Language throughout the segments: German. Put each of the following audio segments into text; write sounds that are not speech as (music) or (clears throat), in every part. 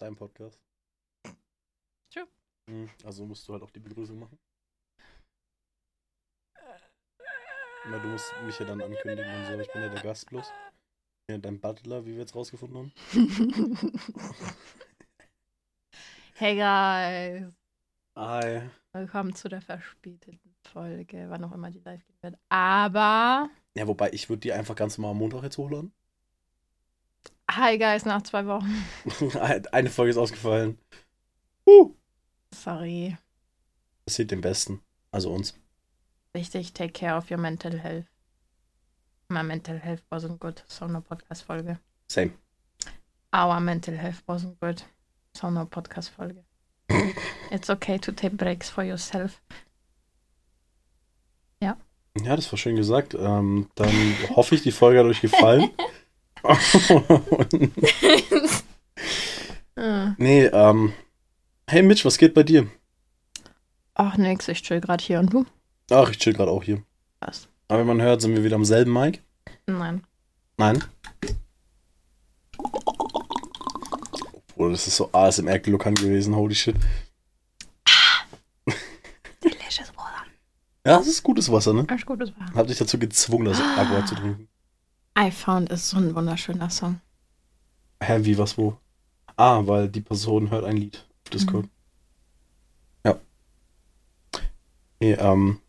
dein Podcast. True. Mhm, Also musst du halt auch die Begrüßung machen. Na, du musst mich ja dann ankündigen und so. Ich bin ja der Gast bloß. Ja, dein Butler, wie wir jetzt rausgefunden haben. (laughs) hey guys, Hi. willkommen zu der verspäteten Folge, wann auch immer die live gehen wird. Aber, Ja, wobei, ich würde die einfach ganz normal am Montag jetzt hochladen. Hi guys, nach zwei Wochen. (laughs) Eine Folge ist ausgefallen. Uh. Sorry. Das sieht den Besten. Also uns. Wichtig, take care of your mental health. My mental health wasn't good, so no Podcast-Folge. Same. Our mental health wasn't good, so no Podcast-Folge. (laughs) It's okay to take breaks for yourself. Ja, das war schön gesagt. Ähm, dann hoffe ich, die Folge hat euch gefallen. (laughs) Ah. (laughs) nee, ähm. Hey Mitch, was geht bei dir? Ach nix, ich chill gerade hier und du? Ach, ich chill gerade auch hier. Was? Aber wenn man hört, sind wir wieder am selben Mic. Nein. Nein. Obwohl, das ist so ASMR-Gluckern gewesen, holy shit. Delicious water. Ja, das ist gutes Wasser, ne? Alles Gutes war. Hab dich dazu gezwungen, das Aqua zu trinken. I Found ist so ein wunderschöner Song. Hä, wie, was, wo? Ah, weil die Person hört ein Lied auf Discord. Ja. Nee, ähm.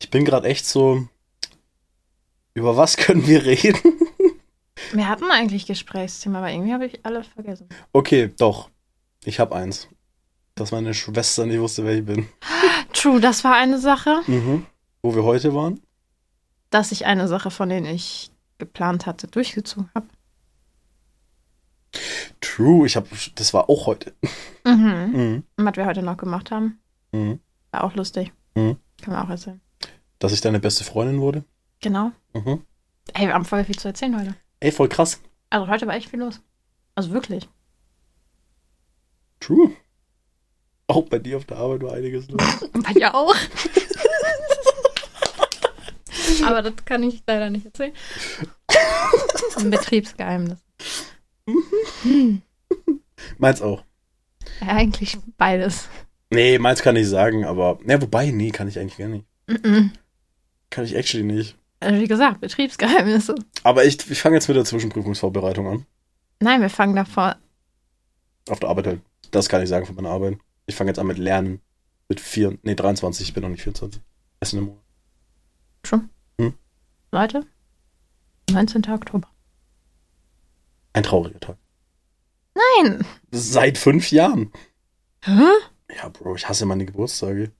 Ich bin gerade echt so. Über was (laughs) können wir reden? Wir hatten eigentlich Gesprächsthema, aber irgendwie habe ich alles vergessen. Okay, doch. Ich hab eins. Dass meine Schwester nicht wusste, wer ich bin. True, das war eine Sache. Mhm. Wo wir heute waren? Dass ich eine Sache, von denen ich geplant hatte, durchgezogen habe. True, ich hab. Das war auch heute. Mhm. (laughs) Mhm. Was wir heute noch gemacht haben, Mhm. war auch lustig. Mhm. Kann man auch erzählen. Dass ich deine beste Freundin wurde. Genau. Mhm. Ey, wir haben voll viel zu erzählen heute. Ey, voll krass. Also heute war echt viel los. Also wirklich. True. Auch bei dir auf der Arbeit war einiges los. (laughs) Bei dir auch. (laughs) Aber das kann ich leider nicht erzählen. Ein Betriebsgeheimnis. Hm. Meins auch. Ja, eigentlich beides. Nee, meins kann ich sagen, aber. Ne, wobei, nee, kann ich eigentlich gar nicht. Mhm. Kann ich actually nicht. Also wie gesagt, Betriebsgeheimnisse. Aber ich, ich fange jetzt mit der Zwischenprüfungsvorbereitung an. Nein, wir fangen davor. Auf der Arbeit halt. Das kann ich sagen von meiner Arbeit. Ich fange jetzt an mit Lernen. Mit vier, nee, 23, ich bin noch nicht 24. Essen im Monat. Schon. Leute, 19. Oktober. Ein trauriger Tag. Nein! Seit fünf Jahren. Hä? Ja, Bro, ich hasse meine Geburtstage.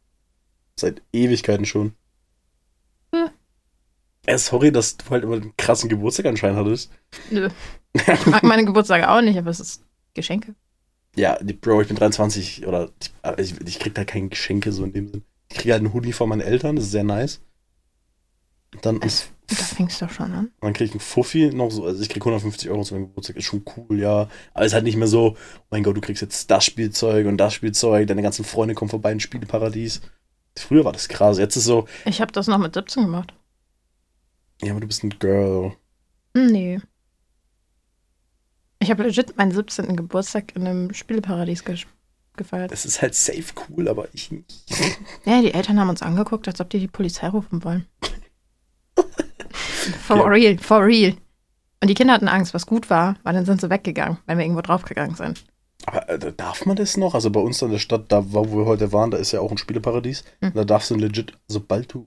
Seit Ewigkeiten schon. Hm. Äh, sorry, dass du halt immer einen krassen Geburtstag anscheinend hattest. Nö. (laughs) Ich mag meine Geburtstage auch nicht, aber es ist Geschenke. Ja, Bro, ich bin 23 oder ich, ich, ich krieg da keine Geschenke so in dem Sinn. Ich kriege halt einen Hoodie von meinen Eltern, das ist sehr nice. Dann, Es, da fängst du schon an. dann krieg ich einen Fuffi noch so, also ich krieg 150 Euro zu meinem Geburtstag, ist schon cool, ja. Aber es ist halt nicht mehr so, oh mein Gott, du kriegst jetzt das Spielzeug und das Spielzeug, deine ganzen Freunde kommen vorbei ins Spieleparadies. Früher war das krass, jetzt ist so, Ich habe das noch mit 17 gemacht. ja, aber du bist ein Girl. Nee. Ich habe legit meinen 17. Geburtstag in einem Spieleparadies ge gefeiert. Das ist halt safe cool, aber ich nicht. Ja, die Eltern haben uns angeguckt, als ob die die Polizei rufen wollen. (laughs) for Ja. real, for real. Und die Kinder hatten Angst, was gut war, weil dann sind sie weggegangen, weil wir irgendwo draufgegangen sind. Aber äh, darf man das noch? Also bei uns in der Stadt, da wo wir heute waren, da ist ja auch ein Spieleparadies. Hm. Da darfst du legit, sobald du,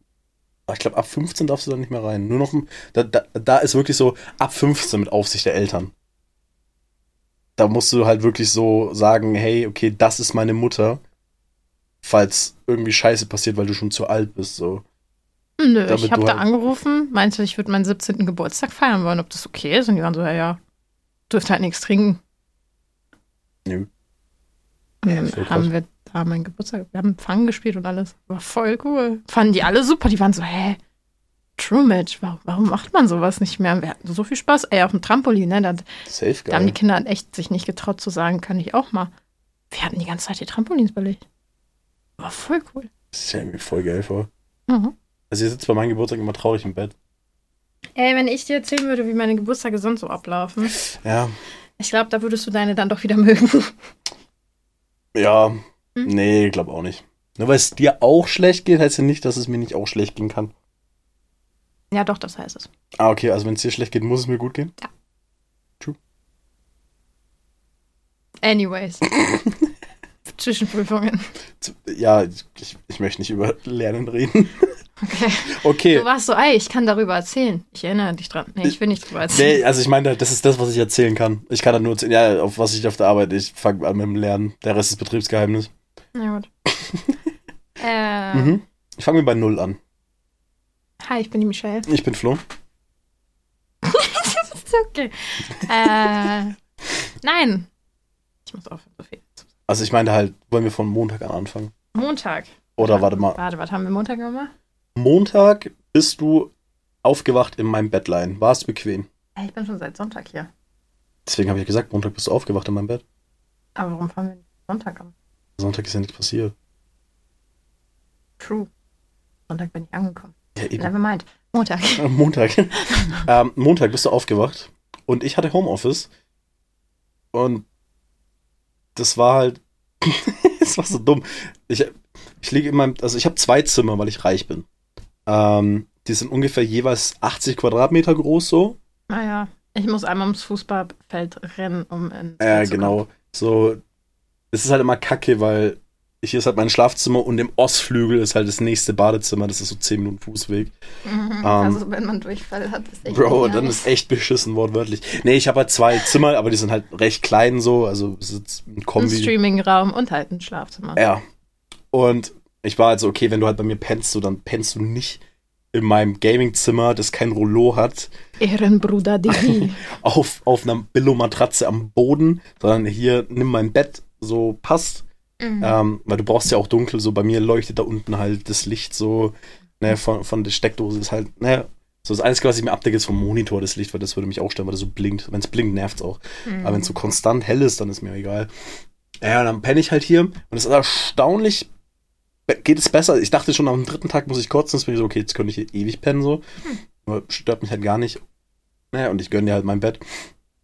ah, ich glaube ab 15 darfst du da nicht mehr rein. Nur noch, da, da, da ist wirklich so ab 15 mit Aufsicht der Eltern. Da musst du halt wirklich so sagen, hey, okay, das ist meine Mutter, falls irgendwie Scheiße passiert, weil du schon zu alt bist, so. Nö, Damit ich habe da halt- angerufen, meinte, ich würde meinen 17. Geburtstag feiern wollen, ob das okay ist. Und die waren so, ja, ja, dürft halt nichts trinken. Nö. Krass. haben wir da meinen Geburtstag, wir haben Fang gespielt und alles. War voll cool. Fanden die alle super. Die waren so, hä? True Match, warum, warum macht man sowas nicht mehr? Wir hatten so viel Spaß. Ey, auf dem Trampolin, ne? Da, Safe da haben die. Kinder halt echt sich nicht getraut zu sagen, kann ich auch mal. Wir hatten die ganze Zeit die Trampolins belegt. War voll cool. Das ist ja irgendwie voll geil vor. Mhm. Also ihr sitzt bei meinem Geburtstag immer traurig im Bett. Ey, wenn ich dir erzählen würde, wie meine Geburtstage sonst so ablaufen. Ja, Ich glaube, da würdest du deine dann doch wieder mögen. Ja, Hm? nee, glaube auch nicht. Nur weil es dir auch schlecht geht, heißt ja nicht, dass es mir nicht auch schlecht gehen kann. Ja, doch, das heißt es. Ah, okay, also wenn es dir schlecht geht, muss es mir gut gehen. Anyways. (laughs) Zwischenprüfungen. Ja, ich, ich möchte nicht über Lernen reden. Okay. Okay. Du warst so, ey, ich kann darüber erzählen. Ich erinnere dich dran. Nee, ich will nicht drüber erzählen. Nee, also ich meine, das ist das, was ich erzählen kann. Ich kann da nur erzählen, ja, auf was ich auf der Arbeit, ich fange an mit dem Lernen. Der Rest ist Betriebsgeheimnis. Na gut. (laughs) äh, Mhm. Ich fange mir bei Null an. Hi, ich bin die Michelle. Ich bin Flo. (laughs) ist okay. äh, nein. Ich muss aufhören, so viel. Also ich meine halt, wollen wir von Montag an anfangen? Montag. Oder warte mal. Warte, was haben wir Montag gemacht? Montag bist du aufgewacht in meinem Bettlein. War es bequem? Ich bin schon seit Sonntag hier. Deswegen habe ich ja gesagt, Montag bist du aufgewacht in meinem Bett. Aber warum fahren wir nicht Sonntag an? Sonntag ist ja nichts passiert. True. Sonntag bin ich angekommen. Ja, eben. Never mind. Montag. (laughs) Montag. ähm, Montag bist du aufgewacht und ich hatte Homeoffice. Und das war halt. (laughs) das war so dumm. Ich, ich liege in meinem. Also ich habe zwei Zimmer, weil ich reich bin. Ähm, die sind ungefähr jeweils 80 Quadratmeter groß so. Naja, ich muss einmal ums Fußballfeld rennen, um in. Ja, genau. So. Es ist halt immer kacke, weil hier ist halt mein Schlafzimmer und im Ostflügel ist halt das nächste Badezimmer. Das ist so 10 Minuten Fußweg. Mhm. Ähm, also, wenn man Durchfall hat, ist echt. Bro, dann ist echt beschissen, wortwörtlich. Nee, ich habe halt zwei Zimmer, aber die sind halt recht klein so. Also es ist ein Ein Kombi. Streamingraum und halt ein Schlafzimmer. Ja. Und ich war halt so, okay, wenn du halt bei mir pennst, so, dann pennst du nicht in meinem Gamingzimmer, das kein Rollo hat, Ehrenbruder Digi. (laughs) auf, auf einer Billo-Matratze am Boden, sondern hier, nimm mein Bett, so passt. Mhm. Ähm, weil du brauchst ja auch dunkel, so bei mir leuchtet da unten halt das Licht so, ne, von, von der Steckdose ist halt, ne, so das Einzige, was ich mir abdecke, ist vom Monitor das Licht, weil das würde mich auch stören, weil das so blinkt. Wenn es blinkt, nervt es auch. Mhm. Aber wenn es so konstant hell ist, dann ist mir egal. Ja, und dann penne ich halt hier und es ist erstaunlich, geht es besser. Ich dachte schon, am dritten Tag muss ich kotzen, jetzt bin ich so, okay, jetzt könnte ich hier ewig pennen, so. Aber stört mich halt gar nicht. Naja, und ich gönne dir halt mein Bett.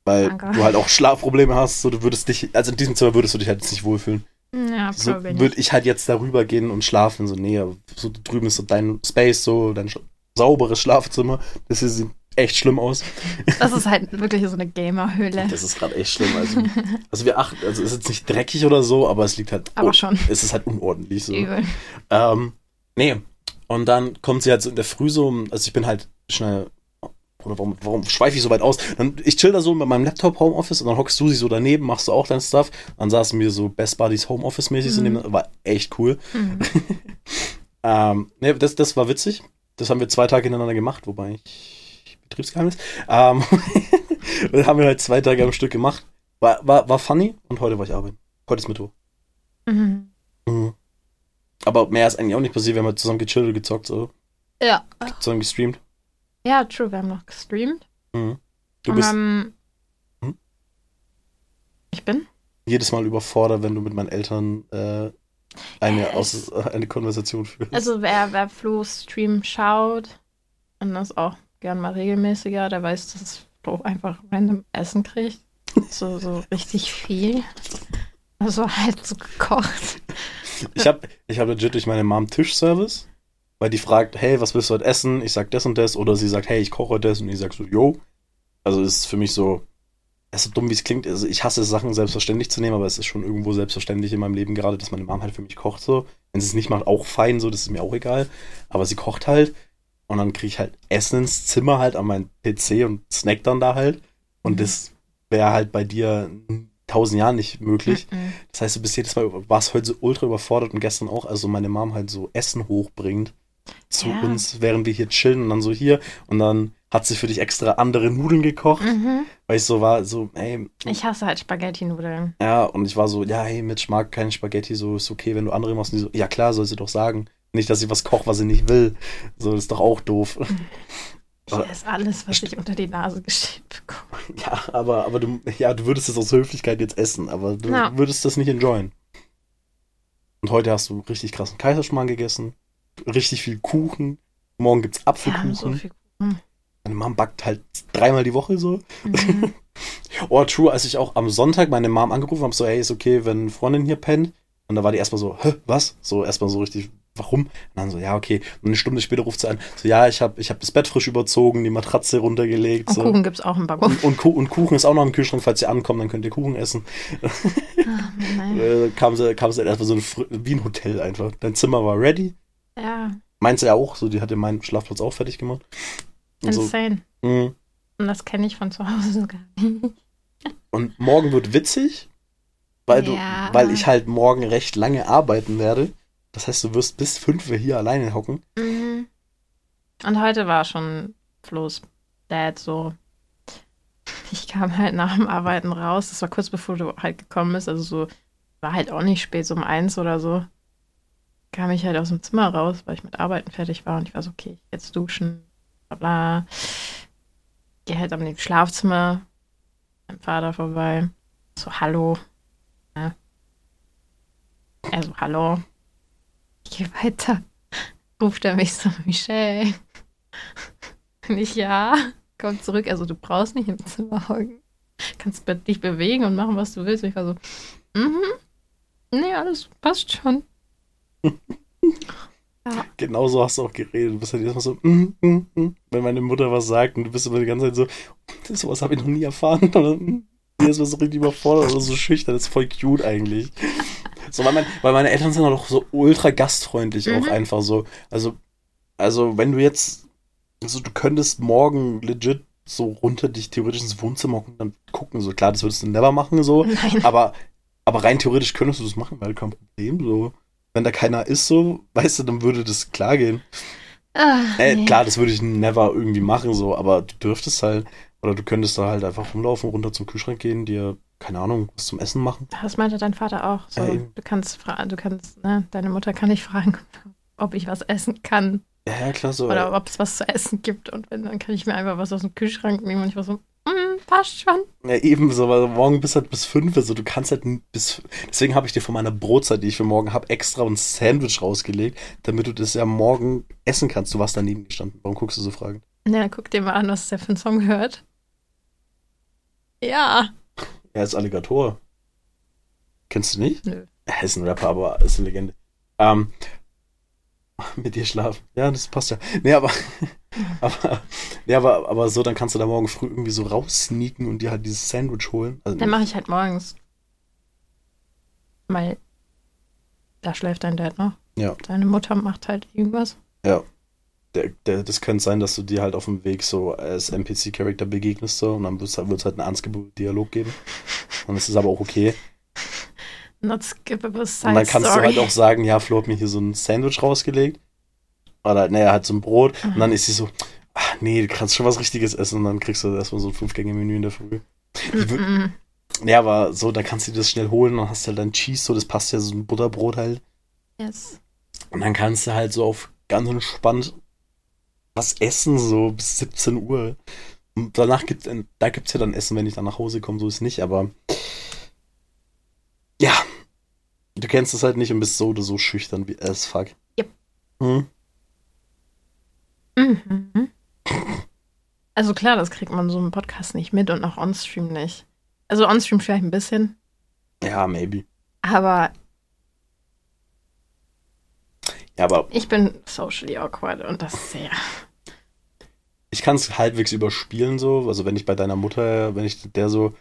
Weil Danke. du halt auch Schlafprobleme hast, so du würdest dich, also in diesem Zimmer würdest du dich halt jetzt nicht wohlfühlen. ja, So würde ich halt jetzt darüber gehen und schlafen, so, nee, so drüben ist so dein Space, so dein sauberes Schlafzimmer. Das hier sieht echt schlimm aus. Das ist halt wirklich so eine Gamerhöhle. Das ist gerade echt schlimm. Also, also wir achten, also es ist jetzt nicht dreckig oder so, aber es liegt halt. Aber schon. Es ist halt unordentlich so. Übel. Ähm, nee. Und dann kommt sie halt so in der Früh so, also ich bin halt schnell. Oder warum, warum schweife ich so weit aus? Dann, ich chill da so mit meinem Laptop Homeoffice und dann hockst du sie so daneben, machst du auch dein Stuff. Dann saßen wir so Best Buddies Homeoffice mäßig, so Mhm. neben, war echt cool. Mhm. (laughs) Ähm, nee, das, das war witzig. Das haben wir zwei Tage hintereinander gemacht, wobei ich Betriebsgeheimnis. Ähm, (laughs) das haben wir halt zwei Tage am Stück gemacht. War, war, war funny und heute war ich arbeiten. Heute ist Mittwoch. Mhm. Mhm. Aber mehr ist eigentlich auch nicht passiert. Wir haben halt zusammen gechillt und gezockt, so. Ja. Zusammen gestreamt. Ja, true, wir haben noch gestreamt. Mhm. Du Und bist haben- Hm? Ich bin? jedes Mal überfordert, wenn du mit meinen Eltern äh, eine, aus, (laughs) eine Konversation führst. Also wer, wer Flo Stream schaut und das auch gern mal regelmäßiger, der weiß, dass Flo einfach random Essen kriegt. So, so richtig viel. Also halt so gekocht. Ich habe ich hab legit durch meine Mom Tischservice, weil die fragt, hey, was willst du heute essen? Ich sag das und das. Oder sie sagt, hey, ich koche das. Und ich sag so, yo. Also ist für mich so, es ist so dumm, wie es klingt. Also ich hasse Sachen selbstverständlich zu nehmen, aber es ist schon irgendwo selbstverständlich in meinem Leben gerade, dass meine Mom halt für mich kocht so. Wenn sie es nicht macht, auch fein, so, das ist mir auch egal. Aber sie kocht halt. Und dann kriege ich halt Essen ins Zimmer halt an meinen PC und snack dann da halt. Und Mhm. das wäre halt bei dir tausend Jahren nicht möglich. Mhm. Das heißt, du bist jedes Mal, warst heute so ultra überfordert und gestern auch, also meine Mom halt so Essen hochbringt zu Ja. uns, während wir hier chillen und dann so hier und dann hat sie für dich extra andere Nudeln gekocht, Mhm. weil ich so war, so, ey, Ich hasse halt Spaghetti-Nudeln. ja, und ich war so, ja, hey, Mitch mag keine Spaghetti, so ist okay, wenn du andere machst. Und die so, ja klar, soll sie doch sagen. Nicht, dass sie was kocht, was sie nicht will. So, das ist doch auch doof. Ich esse alles, was ich unter die Nase gestellt bekomme. (laughs) Ja, aber, aber du, ja, du würdest es aus Höflichkeit jetzt essen, aber du Ja. würdest das nicht enjoyen. Und heute hast du richtig krassen Kaiserschmarrn gegessen, richtig viel Kuchen. Morgen gibt's Wir haben Apfelkuchen. so viel Kuchen. Meine Mom backt halt dreimal die Woche so. Mhm. (laughs) Oh, true, als ich auch am Sonntag meine Mom angerufen habe, so, hey, ist okay, wenn eine Freundin hier pennt. Und da war die erstmal so, hä, was? So erstmal so richtig, warum? Und dann so, ja, okay. Und eine Stunde später ruft sie an, so, ja, ich habe ich hab das Bett frisch überzogen, die Matratze runtergelegt. Und so. Kuchen gibt's auch im Backofen. Und, und, und Kuchen ist auch noch im Kühlschrank, falls ihr ankommt, dann könnt ihr Kuchen essen. (laughs) Nein. Äh, kam sie, kam sie erstmal so ein, wie ein Hotel einfach. Dein Zimmer war ready. Ja, Meins ja auch, so, die hatte meinen Schlafplatz auch fertig gemacht. Und, so, insane. mh. Und das kenne ich von zu Hause gar nicht. und morgen wird witzig, weil du, Ja. weil ich halt morgen recht lange arbeiten werde. Das heißt, du wirst bis fünf hier alleine hocken. Mhm. Und heute war schon Flo's Dad so. (laughs) Ich kam halt nach dem Arbeiten raus. Das war kurz bevor du halt gekommen bist. Also so, war halt auch nicht spät, so um eins oder so. Kam ich halt aus dem Zimmer raus, weil ich mit Arbeiten fertig war. Und ich war so, okay, jetzt duschen, bla bla. Geh halt am Schlafzimmer, mein Vater vorbei. So, hallo. Ja. Er so, hallo. Ich gehe weiter. Ruft er mich so, Michelle. Und ich, ja. Komm zurück. Also, du brauchst nicht im Zimmer hocken. Kannst dich bewegen und machen, was du willst. Und ich war so, mhm. Nee, alles passt schon. (laughs) ja. Genauso hast du auch geredet. Du bist halt erstmal so, mm, mm, mm, wenn meine Mutter was sagt und du bist immer die ganze Zeit so, sowas habe ich noch nie erfahren. Oder, mm, was so richtig überfordert oder so schüchtern. Das ist voll cute eigentlich. So, weil, mein, weil meine Eltern sind auch so ultra gastfreundlich auch Mhm. einfach so. Also, also wenn du jetzt, also du könntest morgen legit so runter dich theoretisch ins Wohnzimmer hocken und dann gucken. So klar, das würdest du never machen so. (laughs) Nein. Aber, aber rein theoretisch könntest du das machen, weil kein Problem. So, wenn da keiner ist, so, weißt du, dann würde das klar gehen. Ah, Äh, nee. Klar, das würde ich never irgendwie machen, so, aber du dürftest halt, oder du könntest da halt einfach rumlaufen, runter zum Kühlschrank gehen, dir, keine Ahnung, was zum Essen machen. Das meinte dein Vater auch. So, eben. du kannst fragen, du kannst, ne, deine Mutter kann dich fragen, (laughs) ob ich was essen kann Ja, klar, so. oder ob es was zu essen gibt. Und wenn, dann kann ich mir einfach was aus dem Kühlschrank nehmen und ich war so, mm, passt schon. Ja, eben so, weil morgen bis halt bis fünf, also du kannst halt bis, deswegen habe ich dir von meiner Brotzeit, die ich für morgen habe, extra ein Sandwich rausgelegt, damit du das ja morgen essen kannst. Du warst daneben gestanden. Warum guckst du so fragend? Ja, guck dir mal an, was der für einen Song hört. Ja. Er ist Alligator. Kennst du nicht? Nö. Er ist ein Rapper, aber ist eine Legende. Ähm, (laughs) mit dir schlafen. Ja, das passt ja. Nee, aber, (laughs) aber, nee, aber, aber so, dann kannst du da morgen früh irgendwie so raussneaken und dir halt dieses Sandwich holen. Also, Dann mache ich halt morgens. Weil da schläft dein Dad noch. Ja. Deine Mutter macht halt irgendwas. ja. Der, der, das könnte sein, dass du dir halt auf dem Weg so als NPC-Charakter begegnest so und dann wird es halt, wird's halt einen ernstgebunden Dialog geben. Und das ist aber auch okay. Not skippable side Und dann kannst story. du halt auch sagen, ja, Flo hat mir hier so ein Sandwich rausgelegt. Oder, naja, halt so ein Brot. Und dann ist sie so, ach nee, du kannst schon was Richtiges essen. Und dann kriegst du erstmal so ein Fünf-Gänge-Menü in der Früh. Mm, Ja, aber so, da kannst du dir das schnell holen. Dann hast halt dein Cheese, so, das passt ja so ein Butterbrot halt. yes. Und dann kannst du halt so auf ganz entspannt was essen, so bis 17 Uhr. Und danach gibt's, ein- da gibt's ja dann Essen, wenn ich dann nach Hause komme, so ist nicht, aber ja, du kennst es halt nicht und bist so oder so schüchtern wie as fuck. Yep. Hm? Mhm. Also klar, das kriegt man so im Podcast nicht mit und auch on-stream nicht. Also on-stream vielleicht ein bisschen, Ja, maybe. aber Ja, aber ich bin socially awkward und das sehr. ich kann es halbwegs überspielen so. Also wenn ich bei deiner Mutter, wenn ich der so,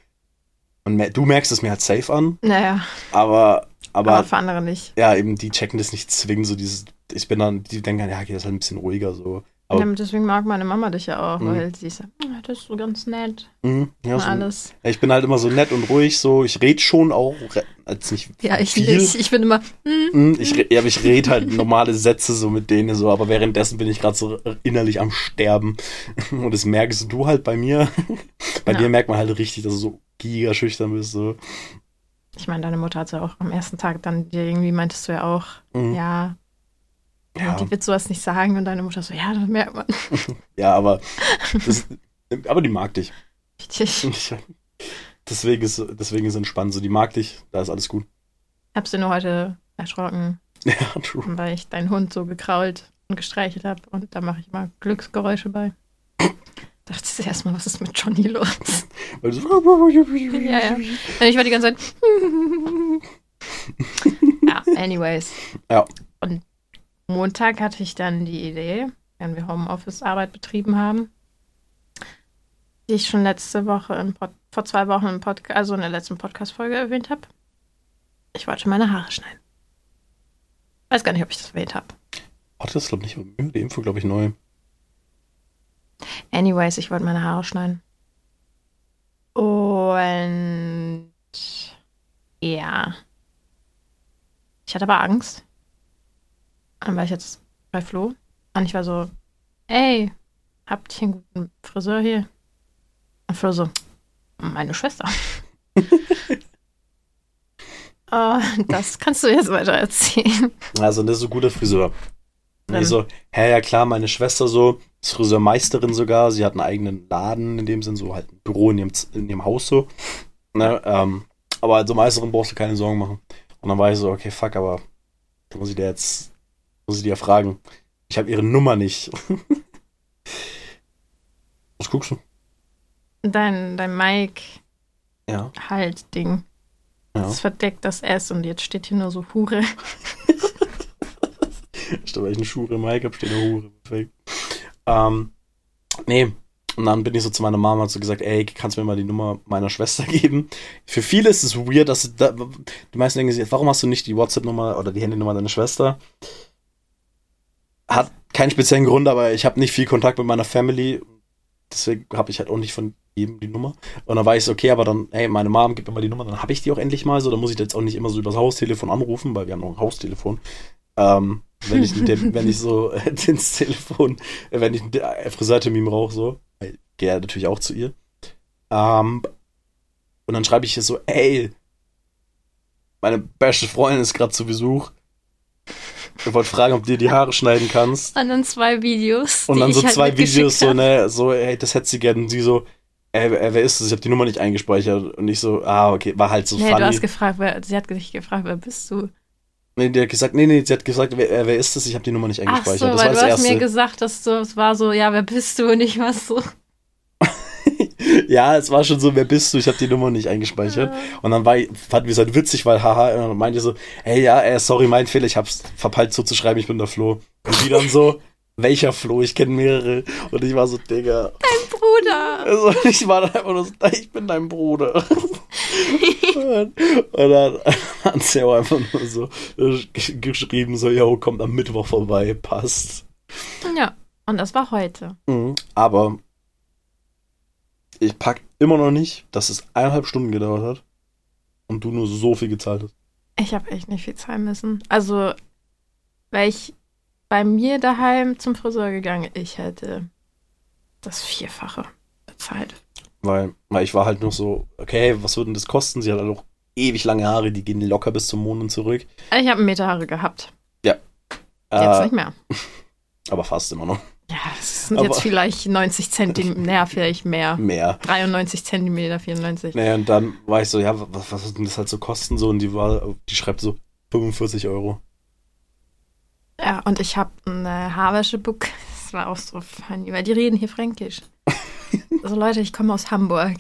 und mer- du merkst es mir halt safe an, Naja, aber, aber, aber für andere nicht. ja, eben die checken das nicht zwingen, so dieses, ich bin dann, die denken, ja, okay, das ist halt ein bisschen ruhiger so. Aber, Ja, deswegen mag meine Mama dich ja auch, Mhm. weil sie ja, "Ah, das ist so ganz nett Mhm, ja, und so, alles. Ja, ich bin halt immer so nett und ruhig, so. Ich rede schon auch, als nicht Ja, ich viel. nicht. Ich bin immer, Mhm, Ich, ja, aber ich rede halt normale Sätze so mit denen so, aber währenddessen bin ich gerade so innerlich am Sterben. (laughs) Und das merkst du halt bei mir. (laughs) Bei Ja. dir merkt man halt richtig, dass du so giga schüchtern bist. So. ich meine, deine Mutter hat ja auch am ersten Tag dann dir irgendwie meintest du ja auch, Mhm. ja, Ja. die wird sowas nicht sagen und deine Mutter so, ja, das merkt man. (laughs) Ja, aber das, aber die mag dich. Richtig. Deswegen ist, deswegen ist entspannt. So, die mag dich, da ist alles gut. Hab's dir nur heute erschrocken, (laughs) Ja, true. weil ich deinen Hund so gekrault und gestreichelt habe und da mache ich mal Glücksgeräusche bei. Dachte ich erstmal, was ist mit Johnny los? (laughs) Weil so (laughs) Ja, ja. Ich war die ganze Zeit. ja, anyways. Ja. Und Montag hatte ich dann die Idee, wenn wir Homeoffice-Arbeit betrieben haben, die ich schon letzte Woche, im Pod vor zwei Wochen im Podcast, also in der letzten Podcast-Folge erwähnt habe. Ich wollte meine Haare schneiden. Weiß gar nicht, ob ich das erwähnt habe. Warte, das ist glaube ich nicht die Info, glaube ich, neu. Anyways, ich wollte meine Haare schneiden. Und ja. Ich hatte aber Angst. Dann war ich jetzt bei Flo. Und ich war so, ey, habt ihr einen guten Friseur hier? Und Flo so, meine Schwester. oh, (laughs) das kannst du jetzt weiter erzählen. Also, das ist so ein guter Friseur. Und ich so, hä, ja klar, meine Schwester so, ist Friseurmeisterin sogar, sie hat einen eigenen Laden in dem Sinn, so halt ein Büro in ihrem, in ihrem Haus so. Ne, ähm, aber als Meisterin brauchst du keine Sorgen machen. Und dann war ich so, okay, fuck, aber da muss ich dir jetzt, muss ich dir fragen. Ich habe ihre Nummer nicht. (laughs) Was guckst du? Dein, dein Mike Ja. halt Ding. Ja. Das verdeckt das S und jetzt steht hier nur so Hure. (laughs) Statt weil ich eine Schuhe im Mike habe, steht eine Hure. Perfekt. Ähm, nee. Und dann bin ich so zu meiner Mama und so gesagt, ey, kannst du mir mal die Nummer meiner Schwester (laughs) geben? Für viele ist es weird, dass da, die meisten denken sich, warum hast du nicht die WhatsApp-Nummer oder die Handynummer deiner Schwester? Hat keinen speziellen Grund, aber ich habe nicht viel Kontakt mit meiner Family. Deswegen habe ich halt auch nicht von jedem die Nummer. Und dann war ich okay, aber dann, ey, meine Mom gibt mir mal die Nummer, dann habe ich die auch endlich mal so. Dann muss ich jetzt auch nicht immer so übers Haustelefon anrufen, weil wir haben noch ein Haustelefon. Ähm, wenn ich, dem, (laughs) wenn ich so äh, (laughs) ins Telefon, äh, wenn ich einen äh, Friseurtermin brauche, so, gehe ja natürlich auch zu ihr. Ähm, und dann schreibe ich ihr so, ey, meine beste Freundin ist gerade zu Besuch. Ich wollte fragen, ob du dir die Haare schneiden kannst. Und dann zwei Videos. Und dann so halt zwei Videos, so, ne, so, ey, das hätte sie gerne. Und sie so, ey, wer ist das? Ich habe die Nummer nicht eingespeichert. Und ich so, ah, okay, war halt so Nee, du funny. hast gefragt, wer, sie hat dich gefragt, wer bist du? Nee, die hat gesagt, nee, nee, sie hat gesagt, wer, äh, wer ist das? Ich habe die Nummer nicht Ach eingespeichert. so, das weil du das hast mir erste. gesagt, dass du, es war so, ja, wer bist du? Und ich war so, (laughs) ja, es war schon so, wer bist du? Ich habe die Nummer nicht eingespeichert. Und dann war ich, fanden wir es halt witzig, weil haha, und dann meinte so, hey, ja, sorry, mein Fehler, ich hab's verpeilt so zu schreiben, ich bin der Flo. Und die dann so, welcher Flo? Ich kenne mehrere. Und ich war so, Digga. Bruder. Also (laughs) ich war dann einfach nur so, ich bin dein Bruder. und, (laughs) und dann hat sie auch einfach nur so gesch- geschrieben, so, yo, kommt am Mittwoch vorbei, passt. Ja, und das war heute. Mhm. Aber ich pack immer noch nicht, dass es eineinhalb Stunden gedauert hat und du nur so viel gezahlt hast. Ich habe echt nicht viel zahlen müssen. Also, weil ich bei mir daheim zum Friseur gegangen, ich hätte das Vierfache bezahlt. Weil, weil ich war halt noch so, okay, was würde denn das kosten? Sie hat halt auch ewig lange Haare, die gehen locker bis zum Mond und zurück. Ich habe einen Meter Haare gehabt. Jetzt Äh, nicht mehr. (laughs) aber fast immer noch. Ja, es sind aber- jetzt vielleicht 90 Zentimeter, (laughs) naja, vielleicht mehr. Mehr. 93 Zentimeter, 94. Naja, und dann war ich so, ja, was, was wird denn das halt so kosten? So, und die war, die schreibt so 45 Euro. Ja, und ich habe eine Haarwäschebuch. (laughs) Das war auch so funny, weil die reden hier Fränkisch. (laughs) Also Leute, ich komme aus Hamburg.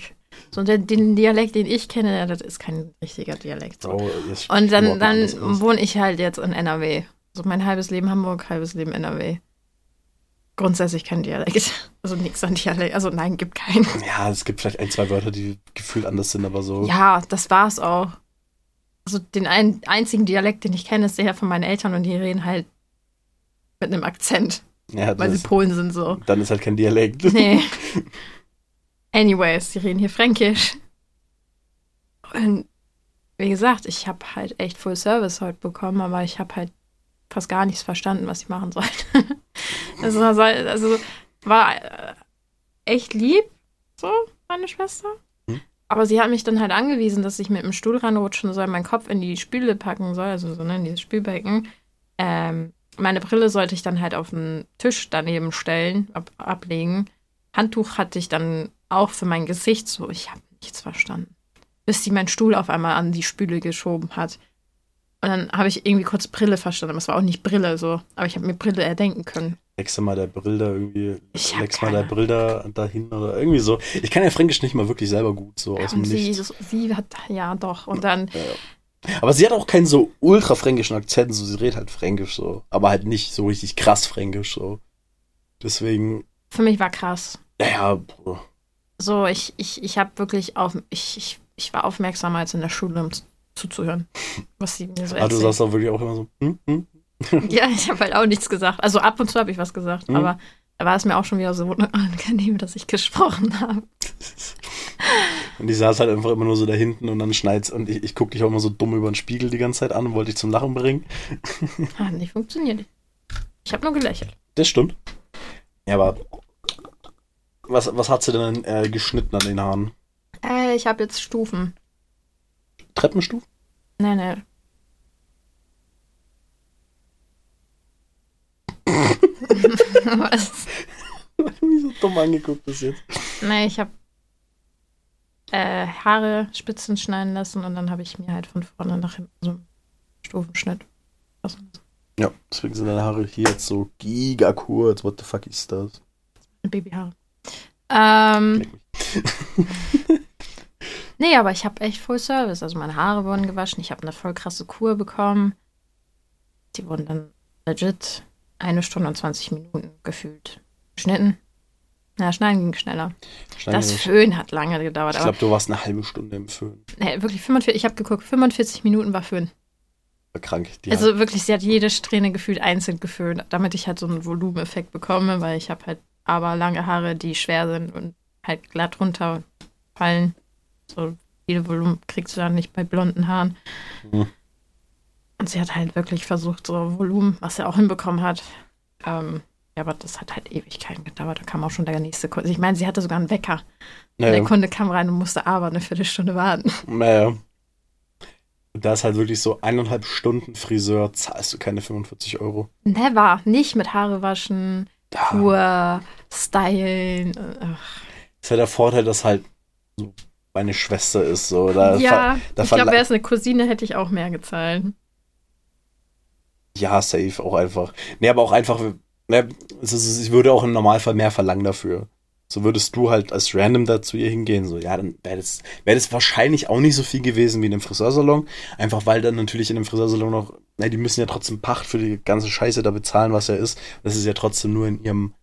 So der, den Dialekt, den ich kenne, das ist kein richtiger Dialekt. So. Oh, Und dann, dann wohne ich halt jetzt in NRW. So mein halbes Leben Hamburg, halbes Leben NRW. Grundsätzlich kein Dialekt. (laughs) Also nichts an Dialekt. Also nein, gibt keinen. Ja, es gibt vielleicht ein, zwei Wörter, die gefühlt anders sind, aber so. Ja, das war's auch. Also den ein, einzigen Dialekt, den ich kenne, ist der von meinen Eltern und die reden halt mit einem Akzent, Ja, weil sie Polen sind so. dann ist halt kein Dialekt. Nee. (laughs) Anyways, die reden hier Fränkisch. Und wie gesagt, ich habe halt echt Full Service heute bekommen, aber ich habe halt fast gar nichts verstanden, was ich machen sollte. (laughs) also, also, also war äh, echt lieb, so, meine Schwester. Hm. Aber sie hat mich dann halt angewiesen, dass ich mit dem Stuhl ranrutschen soll, meinen Kopf in die Spüle packen soll, also so, ne, in dieses Spülbecken. Ähm, meine Brille sollte ich dann halt auf den Tisch daneben stellen, ab, ablegen. Handtuch hatte ich dann auch für mein Gesicht so. Ich habe nichts verstanden. Bis sie meinen Stuhl auf einmal an die Spüle geschoben hat. Und dann habe ich irgendwie kurz Brille verstanden. Aber es war auch nicht Brille so. Aber ich habe mir Brille erdenken können. du mal der Brill da irgendwie, leckst mal der keine. Brill da dahin oder irgendwie so. Ich kann ja Fränkisch nicht mal wirklich selber gut, so aus dem sie, Nichts. sie hat, ja doch. Und dann, Aber sie hat auch keinen so ultra fränkischen Akzent, so sie redet halt Fränkisch so, aber halt nicht so richtig krass Fränkisch so. Deswegen, für mich war krass. naja, So, ich, ich, ich habe wirklich auf, ich, ich, ich war aufmerksamer als in der Schule, um zu- zuzuhören, was sie mir so ah, du erzählt. sagst auch wirklich auch immer so, hm, hm. (laughs) Ja, ich habe halt auch nichts gesagt. Also ab und zu habe ich was gesagt, Mhm. aber da war es mir auch schon wieder so (laughs) unangenehm, dass ich gesprochen habe. (laughs) Und ich saß halt einfach immer nur so da hinten und dann schneit's und ich, ich guck dich auch immer so dumm über den Spiegel die ganze Zeit an und wollte dich zum Lachen bringen. Hat nicht funktioniert. Ich habe nur gelächelt. Das stimmt. Ja, aber was, was hat sie denn äh, geschnitten an den Haaren? Äh, ich habe jetzt Stufen. Treppenstufen? Nee, nee. (laughs) (laughs) Was? Wie so dumm angeguckt bis jetzt. Nee, ich habe äh, Haare Spitzen schneiden lassen und dann habe ich mir halt von vorne nach hinten so einen Stufenschnitt lassen. Ja, deswegen sind deine Haare hier jetzt so giga kurz. What the fuck ist das? Babyhaare. Ähm, (laughs) nee, aber ich habe echt Full Service. Also meine Haare wurden gewaschen. Ich habe eine voll krasse Kur bekommen. Die wurden dann legit eine Stunde und 20 Minuten gefühlt geschnitten. Ja, schneiden ging schneller. Schneiden Das wir- Föhn hat lange gedauert. ich glaube, du warst eine halbe Stunde im Föhn. nee, wirklich 45, ich habe geguckt, 45 Minuten war Föhn. War krank. Die Also wirklich, sie hat jede Strähne gefühlt einzeln geföhnt, damit ich halt so einen Volumeneffekt bekomme, weil ich habe halt aber lange Haare, die schwer sind und halt glatt runterfallen. So viel Volumen kriegst du dann nicht bei blonden Haaren. Mhm. Und sie hat halt wirklich versucht, so Volumen, was sie auch hinbekommen hat. Ähm, ja, aber das hat halt Ewigkeiten gedauert. Da kam auch schon der nächste Kunde. Ich meine, sie hatte sogar einen Wecker. naja, Der Kunde kam rein und musste aber eine Viertelstunde warten. naja. Und da ist halt wirklich so eineinhalb Stunden Friseur, zahlst du keine 45 Euro. Never. Nicht mit Haare waschen, Kur, stylen. Ach. ist ja der Vorteil, dass halt so meine Schwester ist. So, da ja, da ich glaube, wäre es eine Cousine, hätte ich auch mehr gezahlt. Ja, safe, auch einfach. Nee, aber auch einfach, ne, es ist, ich würde auch im Normalfall mehr verlangen dafür. So würdest du halt als random da zu ihr hingehen, so, ja, dann wäre das, wäre das wahrscheinlich auch nicht so viel gewesen wie in einem Friseursalon. Einfach weil dann natürlich in einem Friseursalon noch, ne, die müssen ja trotzdem Pacht für die ganze Scheiße da bezahlen, was ja ist. Das ist ja trotzdem nur in ihrem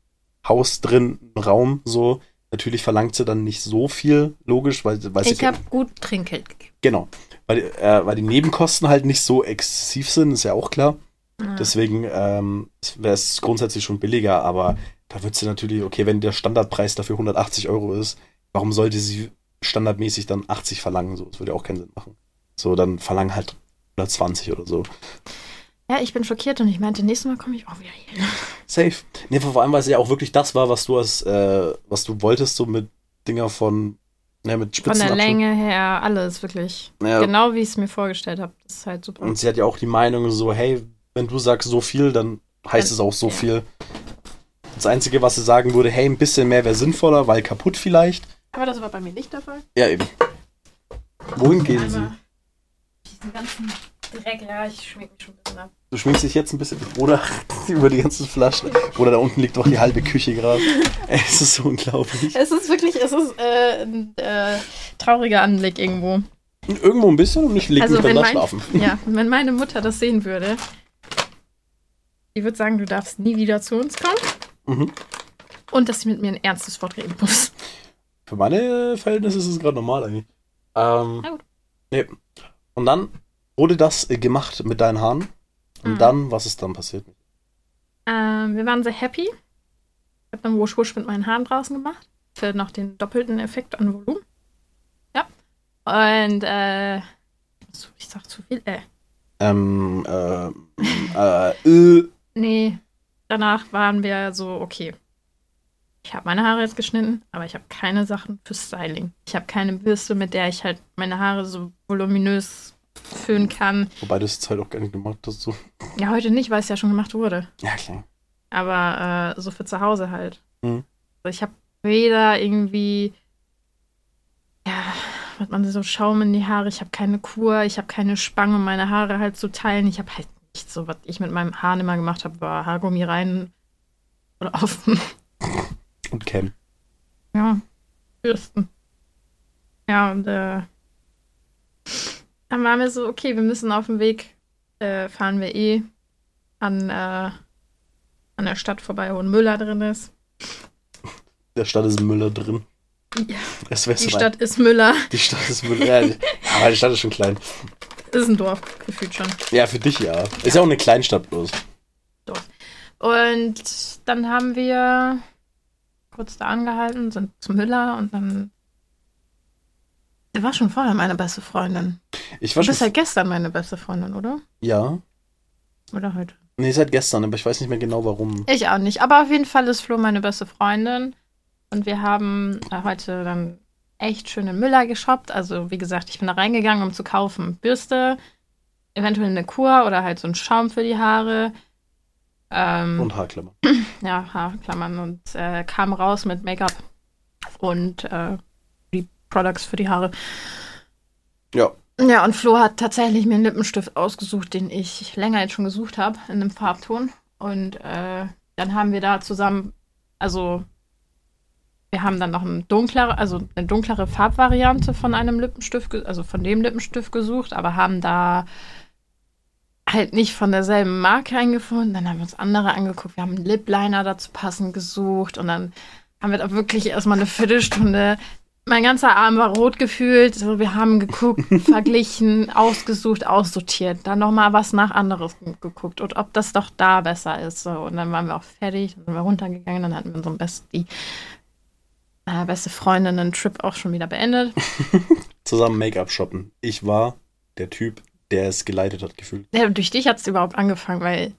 Haus drin, Raum, so. Natürlich verlangt sie dann nicht so viel, logisch, weil, weil sie Ich habe gut Trinkgeld gegeben. Genau. Weil, äh, weil die Nebenkosten halt nicht so exzessiv sind, ist ja auch klar. Deswegen ähm, wäre es grundsätzlich schon billiger, aber da wird sie natürlich, okay, wenn der Standardpreis dafür 180 Euro ist, warum sollte sie standardmäßig dann 80 verlangen? So, das würde ja auch keinen Sinn machen. So, dann verlangen halt 120 oder so. Ja, ich bin schockiert und ich meinte, nächstes Mal komme ich auch wieder hier. (laughs) Safe. Nee, vor allem, weil es ja auch wirklich das war, was du als, äh, was du wolltest, so mit Dinger von, ne, mit Von der. Länge her, alles wirklich. Ja. Genau wie ich es mir vorgestellt habe. Das ist halt super. Und sie hat ja auch die Meinung so, hey, wenn du sagst so viel, dann heißt es auch so viel. Das Einzige, was sie sagen würde, hey, ein bisschen mehr wäre sinnvoller, weil kaputt vielleicht. Aber das war bei mir nicht der Fall. Ja, eben. Wohin gehen sie? Einmal diesen ganzen Dreck, ja, ich schmink mich schon ein bisschen ab. Du schminkst dich jetzt ein bisschen, oder? (laughs) über die ganzen Flaschen. Oder da unten liegt doch die halbe Küche gerade. (laughs) Es ist so unglaublich. Es ist wirklich, es ist äh, ein äh, trauriger Anblick irgendwo. Irgendwo ein bisschen und ich leg Also mich dann da mein- schlafen. Ja, wenn meine Mutter das sehen würde, die würde sagen, du darfst nie wieder zu uns kommen Mhm. und dass sie mit mir ein ernstes Wort reden muss. Für meine Verhältnisse ist es gerade normal eigentlich. Ähm, Na gut. nee. Und dann wurde das äh, gemacht mit deinen Haaren. Und Mhm. dann, was ist dann passiert? Ähm, wir waren sehr happy. Ich habe dann Wusch Wusch mit meinen Haaren draußen gemacht. Für noch den doppelten Effekt an Volumen. Ja. Und, äh, ich sag zu viel, äh. Ähm, äh, äh, äh, Nee, danach waren wir so, okay. Ich habe meine Haare jetzt geschnitten, aber ich habe keine Sachen für Styling. Ich habe keine Bürste, mit der ich halt meine Haare so voluminös föhnen kann. wobei du es jetzt halt auch gar nicht gemacht hast. So. Ja, heute nicht, weil es ja schon gemacht wurde. Ja, klar. Aber äh, so für zu Hause halt. Mhm. Also ich habe weder irgendwie, ja, was man so Schaum in die Haare. Ich habe keine Kur, ich habe keine Spange, um meine Haare halt zu teilen. Ich habe halt so, was ich mit meinem Haaren immer gemacht habe, war Haargummi rein, Oder auf dem, Und Cam. ja, Bürsten. Ja, und äh, dann waren wir so, okay, wir müssen auf dem Weg, äh, fahren wir eh an, äh, an der Stadt vorbei, wo ein Müller drin ist. In der Stadt ist Müller drin. Ja, die Stadt ist Müller. Die Stadt ist Müller. Ja, (laughs) aber die Stadt ist schon klein. Ist ein Dorf, gefühlt schon. Ja, für dich ja. Ist ja auch eine Kleinstadt bloß. Und dann haben wir kurz da angehalten, sind zum Müller und dann. Der war schon vorher meine beste Freundin. Ich war Du schon. bist ja gestern meine beste Freundin, oder? ja. Oder heute? Nee, seit gestern, aber ich weiß nicht mehr genau warum. Ich auch nicht. Aber auf jeden Fall ist Flo meine beste Freundin. Und wir haben äh, heute dann echt schön in Müller geshoppt. Also, wie gesagt, ich bin da reingegangen, um zu kaufen. Bürste, eventuell eine Kur oder halt so ein Schaum für die Haare. Ähm, Und Haarklammer. (clears throat) ja, Haarklammern und äh, kam raus mit Make-up und äh, die Products für die Haare. Ja. Ja, und Flo hat tatsächlich mir einen Lippenstift ausgesucht, den ich länger jetzt schon gesucht habe, in einem Farbton. Und äh, dann haben wir da zusammen, also wir haben dann noch ein dunklere, also eine dunklere Farbvariante von einem Lippenstift, also von dem Lippenstift gesucht, aber haben da halt nicht von derselben Marke eingefunden. Dann haben wir uns andere angeguckt. Wir haben einen Lip Liner dazu passend gesucht und dann haben wir da wirklich erstmal eine Viertelstunde. Mein ganzer Arm war rot gefühlt. So, wir haben geguckt, (laughs) verglichen, ausgesucht, aussortiert. Dann nochmal was nach anderes geguckt und ob das doch da besser ist. So. Und dann waren wir auch fertig, dann sind wir runtergegangen, dann hatten wir unseren best, die äh, beste Freundinnen-Trip auch schon wieder beendet. (laughs) Zusammen Make-up shoppen. Ich war der Typ, der es geleitet hat, gefühlt. Ja, durch dich hat es überhaupt angefangen, weil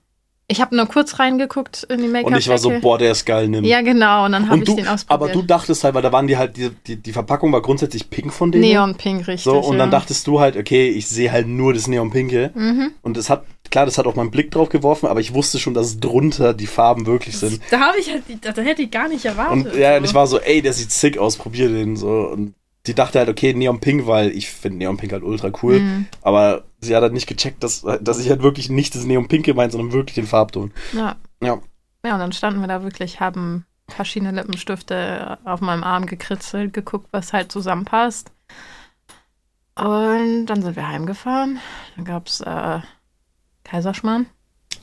ich habe nur kurz reingeguckt in die Make-up. Und ich war so, boah, der ist geil, nimm. Ja, genau, und dann habe ich du, den ausprobiert. aber du dachtest halt, weil da waren die halt, die, die, die Verpackung war grundsätzlich pink von denen. Neon-Pink, richtig. So, und ja. dann dachtest du halt, okay, ich sehe halt nur das Neon-Pinke. Mhm. Und es hat, klar, das hat auch meinen Blick drauf geworfen, aber ich wusste schon, dass drunter die Farben wirklich sind. Da habe ich halt, da hätte ich gar nicht erwartet. Und ja, so. und ich war so, ey, der sieht sick aus, probier den so. Und die dachte halt, okay, Neon Pink, weil ich finde Neon Pink halt ultra cool. Mhm. Aber sie hat halt nicht gecheckt, dass, dass ich halt wirklich nicht das Neon Pinke meine, sondern wirklich den Farbton. Ja. Ja. Ja, und dann standen wir da wirklich, haben verschiedene Lippenstifte auf meinem Arm gekritzelt, geguckt, was halt zusammenpasst. Und dann sind wir heimgefahren. Dann gab es äh, Kaiserschmarrn.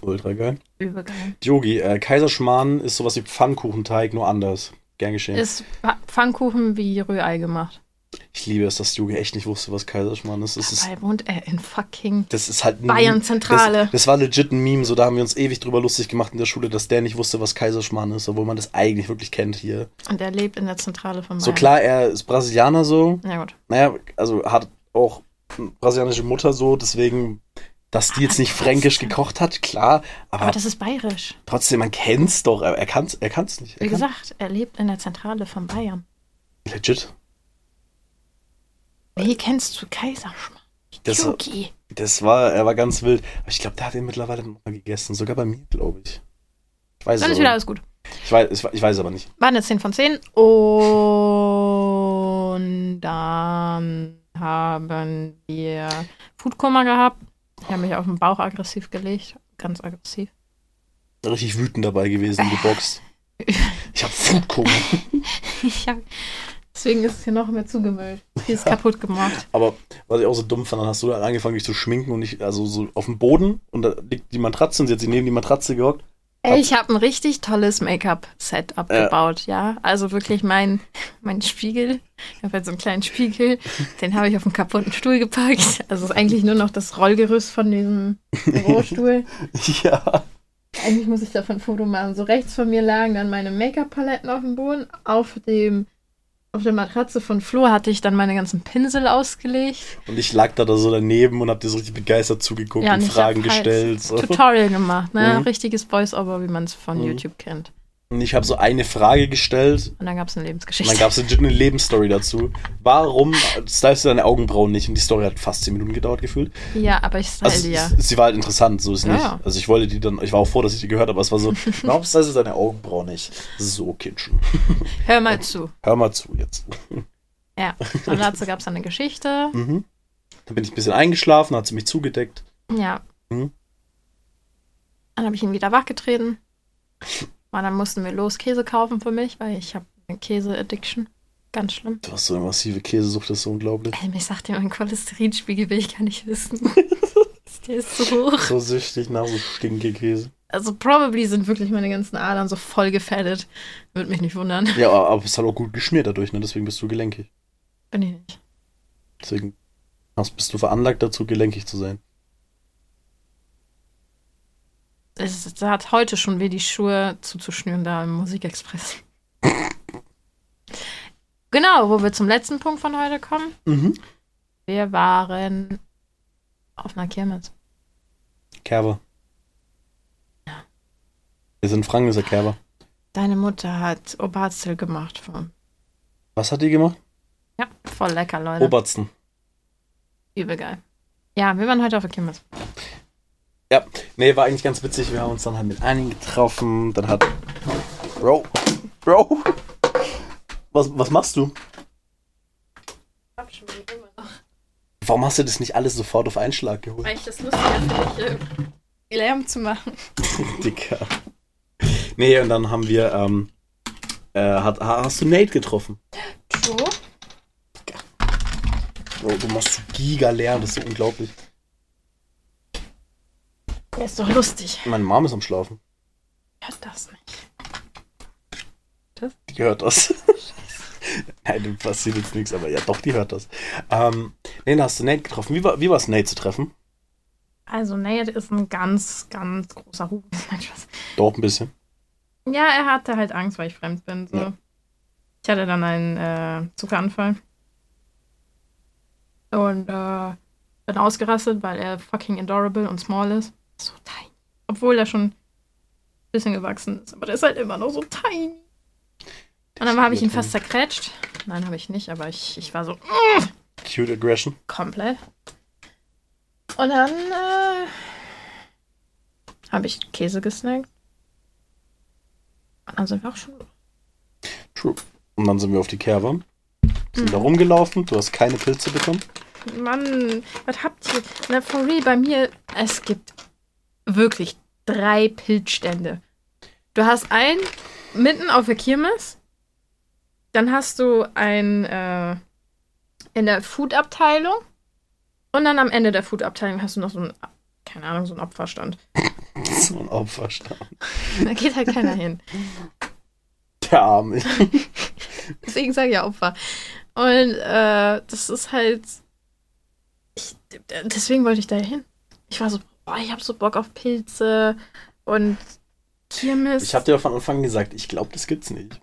Ultra geil. Übel geil. Yogi, äh, Kaiserschmarrn ist sowas wie Pfannkuchenteig, nur anders. Gern geschehen. Ist Pfa- Pfannkuchen wie Rührei gemacht. ich liebe es, dass Yogi echt nicht wusste, was Kaiserschmarrn ist. Das ist, Dabei wohnt er in fucking das ist halt ein Bayern. Zentrale. Das, das war legit ein Meme, so da haben wir uns ewig drüber lustig gemacht in der Schule, dass der nicht wusste, was Kaiserschmarrn ist, obwohl man das eigentlich wirklich kennt hier. Und er lebt in der Zentrale von Bayern. So klar, er ist Brasilianer so, Ja, gut. naja, also hat auch eine brasilianische Mutter so, deswegen, dass die jetzt nicht fränkisch gekocht hat, klar, aber, Aber das ist bayerisch. trotzdem, man kennt's doch, er, kann's, er kann's nicht. Er Wie kann- gesagt, er lebt in der Zentrale von Bayern. Legit. Wie kennst du Kaiserschmarrn? Das, Yuki. das war, er war ganz wild. Aber ich glaube, der hat ihn mittlerweile mal gegessen, sogar bei mir, glaube ich. Ich weiß, Dann es ist wieder alles gut. ich, weiß, ich weiß es aber nicht. War eine 10 von 10. Und dann haben wir Foodkoma gehabt. Ich habe mich auf den Bauch aggressiv gelegt. Ganz aggressiv. Richtig wütend dabei gewesen, geboxt. (laughs) Ich habe Foodkoma. (laughs) Ich hab, deswegen ist es hier noch mehr zugemüllt. Hier ist kaputt gemacht. Aber was ich auch so dumm fand, dann hast du dann angefangen, dich zu schminken und ich, also so auf dem Boden und da liegt die Matratze und sie hat sich neben die Matratze gehockt. Ich habe ein richtig tolles Make-up-Set abgebaut, ja. Also wirklich mein, mein Spiegel. Ich habe halt so einen kleinen Spiegel. Den habe ich auf einen kaputten Stuhl gepackt. Also es ist eigentlich nur noch das Rollgerüst von diesem Bürostuhl. (laughs) Ja. Eigentlich muss ich davon ein Foto machen. So rechts von mir lagen dann meine Make-up-Paletten auf dem Boden. Auf dem auf der Matratze von Flo hatte ich dann meine ganzen Pinsel ausgelegt. Und ich lag da, da so daneben und hab dir so richtig begeistert zugeguckt Ja, und und Fragen halt gestellt. So. Tutorial gemacht, ne? Mhm. Richtiges Voice-Over, wie man es von Mhm. YouTube kennt. Und ich habe so eine Frage gestellt Und dann gab es eine und Lebensgeschichte. dann gab es eine Lebensstory dazu. Warum stylst du deine Augenbrauen nicht? Und die Story hat fast 10 Minuten gedauert gefühlt. ja, aber ich style Also die ja. sie war halt interessant, so ist Ja, nicht. Also ich wollte die dann, ich war auch froh, dass ich die gehört habe, aber es war so, (laughs) warum stylst du deine Augenbrauen nicht? So kitschen. (laughs) Hör mal zu. Hör mal zu jetzt. (laughs) Ja. Und dazu gab es eine Geschichte. Mhm. Dann bin ich ein bisschen eingeschlafen, hat sie mich zugedeckt. Ja. Mhm. Dann habe ich ihn wieder wachgetreten. Und dann mussten wir los Käse kaufen für mich, weil ich habe eine Käse-Addiction. Ganz schlimm. Du hast so eine massive Käsesucht, das ist so unglaublich. Ey, ich sagt ja, mein Cholesterinspiegel will ich gar nicht wissen. (laughs) Der ist so hoch. So süchtig nach so Stinkekäse. Also probably sind wirklich meine ganzen Adern so voll gefettet. Würde mich nicht wundern. Ja, aber es ist halt auch gut geschmiert dadurch, ne? Deswegen bist du gelenkig. Bin ich nicht. Deswegen bist du veranlagt dazu, gelenkig zu sein. Es, hat heute schon weh, die Schuhe zuzuschnüren da im Musikexpress. genau, wo wir zum letzten Punkt von heute kommen. Mhm. Wir waren auf einer Kirmes. Kerber. Wir sind in Franken, ist der Kerber. Deine Mutter hat Oberzel gemacht. Von, Was hat die gemacht? ja, voll lecker, Leute. Obersten. Übel geil. Ja, wir waren heute auf der Kirmes. Ja, nee, war eigentlich ganz witzig. Wir haben uns dann halt mit einigen getroffen. Dann hat. Bro, Bro. Was, was machst du? Warum hast du das nicht alles sofort auf einen Schlag geholt? Weil ich das lustiger finde, äh, Lärm zu machen. (laughs) Dicker. Nee, und dann haben wir, ähm, äh, hat, ha- hast du Nate getroffen? True. Bro, du machst so giga Lärm, das ist so unglaublich. Der ist doch lustig. Meine Mom ist am Schlafen. Hört das nicht. Die hört das. (laughs) Nein, dem passiert jetzt nichts, aber ja, doch, die hört das. Ähm, da hast du Nate getroffen. Wie war wie war's, Nate zu treffen? Also, Nate ist ein ganz, ganz großer (laughs) Spaß. Doch, ein bisschen. Ja, er hatte halt Angst, weil ich fremd bin. So. Ja. Ich hatte dann einen äh, Zuckeranfall. Und äh, bin ausgerastet, weil er fucking adorable und small ist. So tiny. Obwohl er schon ein bisschen gewachsen ist. Aber der ist halt immer noch so tiny. Und dann habe ich ihn fast zerquetscht. Nein, habe ich nicht, aber ich, ich war so "Mm", Cute Aggression. komplett. Und dann äh, habe ich Käse gesnackt. Und dann sind wir auch schon True. Und dann sind wir auf die Kerber. Sind da rumgelaufen. Du hast keine Pilze bekommen. Mann, was habt ihr? Na, for real, bei mir, es gibt wirklich drei Pilzstände. Du hast einen mitten auf der Kirmes. Dann hast du einen äh, in der Food-Abteilung. Und dann am Ende der Food-Abteilung hast du noch so einen, keine Ahnung, so einen Opferstand. (laughs) So ein Opferstand. Da geht halt keiner hin. Der Arme. (laughs) Deswegen sage ich ja Opfer. Und äh, das ist halt. Ich, deswegen wollte ich da hin. Ich war so, boah, ich habe so Bock auf Pilze und Kirmes. Ich habe dir von Anfang an gesagt, ich glaube, das gibt's nicht.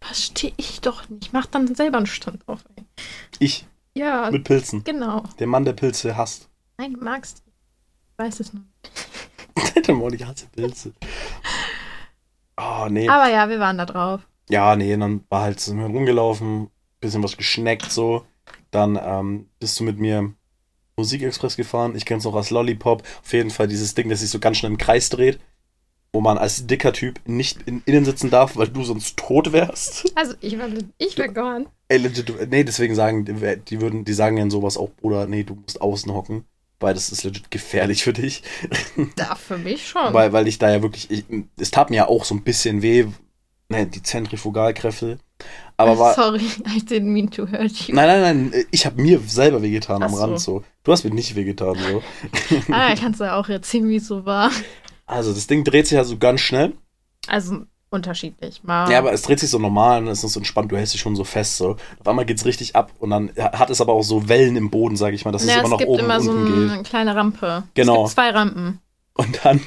Verstehe ich doch nicht. Mach dann selber einen Stand auf. Ey. Ich Ja, mit Pilzen. genau. Der Mann, der Pilze hasst. Nein, du magst die. Ich weiß es nur. (laughs) Der Mann, ich hasse Pilze. Oh, nee. Aber ja, wir waren da drauf. Ja, nee, dann war halt sind wir rumgelaufen, bisschen was geschneckt so. Dann ähm, bist du mit mir Musikexpress gefahren. Ich kenn's noch als Lollipop. Auf jeden Fall dieses Ding, das sich so ganz schnell im Kreis dreht, wo man als dicker Typ nicht in, innen sitzen darf, weil du sonst tot wärst. Also, ich war, ich war gone. Ey, legit, nee, deswegen sagen, die, die würden, die sagen ja sowas auch, Bruder, nee, du musst außen hocken, weil das ist legit gefährlich für dich. (laughs) Da für mich schon. Weil, weil ich da ja wirklich, ich, es tat mir ja auch so ein bisschen weh, ne, die Zentrifugalkräfte. Aber (laughs) war, Sorry, (laughs) I didn't mean to hurt you. nein, nein, nein, ich habe mir selber wehgetan am so. Rand so. Du hast mir nicht wehgetan so. (laughs) Ah, kannst du ja auch erzählen, wie es so war. Also das Ding dreht sich ja so ganz schnell. Also unterschiedlich. Mal Ja, aber es dreht sich so normal und es ist so entspannt, du hältst dich schon so fest so. Auf einmal geht's richtig ab und dann hat es aber auch so Wellen im Boden, sag ich mal, dass ja, es immer es gibt oben immer und so unten geht. eine kleine Rampe. Genau. Es gibt zwei Rampen. Und dann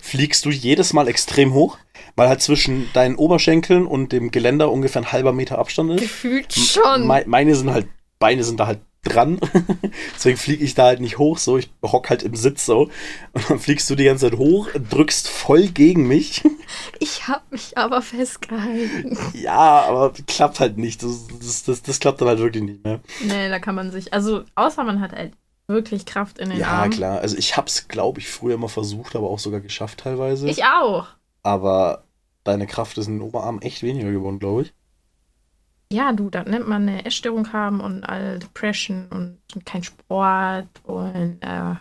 fliegst du jedes Mal extrem hoch, weil halt zwischen deinen Oberschenkeln und dem Geländer ungefähr ein halber Meter Abstand ist. Gefühlt schon. Me meine sind halt, Beine sind da halt dran. (laughs) Deswegen fliege ich da halt nicht hoch so. Ich hock halt im Sitz so. Und dann fliegst du die ganze Zeit hoch, drückst voll gegen mich. (laughs) Ich habe mich aber festgehalten. ja, aber klappt halt nicht. Das, das, das, das klappt dann halt wirklich nicht mehr. nee, da kann man sich. Also, außer man hat halt wirklich Kraft in den Ja, Armen. klar. Also ich hab's, glaube ich, früher mal versucht, aber auch sogar geschafft teilweise. Ich auch. Aber deine Kraft ist in den Oberarm echt weniger geworden, glaube ich. Ja, du, da nennt man eine Essstörung haben und all Depression und, und kein Sport und äh,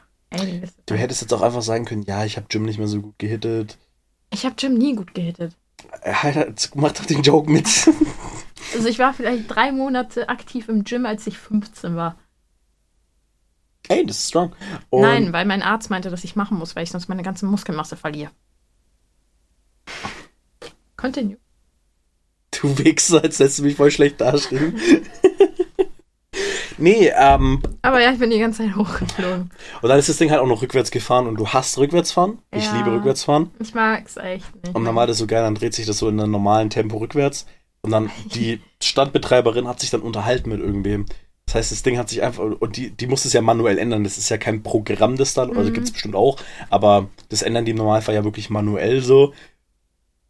ist Du hättest jetzt auch einfach sagen können, ja, ich habe Jim nicht mehr so gut gehittet. Ich habe Jim nie gut gehittet. Alter, mach doch den Joke mit. (laughs) Also ich war vielleicht drei Monate aktiv im Gym, als ich 15 war. Ey, das ist strong. Und Nein, weil mein Arzt meinte, dass ich machen muss, weil ich sonst meine ganze Muskelmasse verliere. Continue. Du Wichser, als lässt du mich voll schlecht dastehen. (laughs) nee, ähm, Aber ja, ich bin die ganze Zeit hochgeflogen. und dann ist das Ding halt auch noch rückwärts gefahren und du hast Rückwärtsfahren. Ich Ja. liebe Rückwärtsfahren. Ich mag's echt nicht. Und dann war das so geil, dann dreht sich das so in einem normalen Tempo rückwärts. Und dann (laughs) die Standbetreiberin hat sich dann unterhalten mit irgendwem. Das heißt, das Ding hat sich einfach, und die, die muss es ja manuell ändern. Das ist ja kein Programm, das da, also Mhm. gibt es bestimmt auch, aber das ändern die im Normalfall ja wirklich manuell so.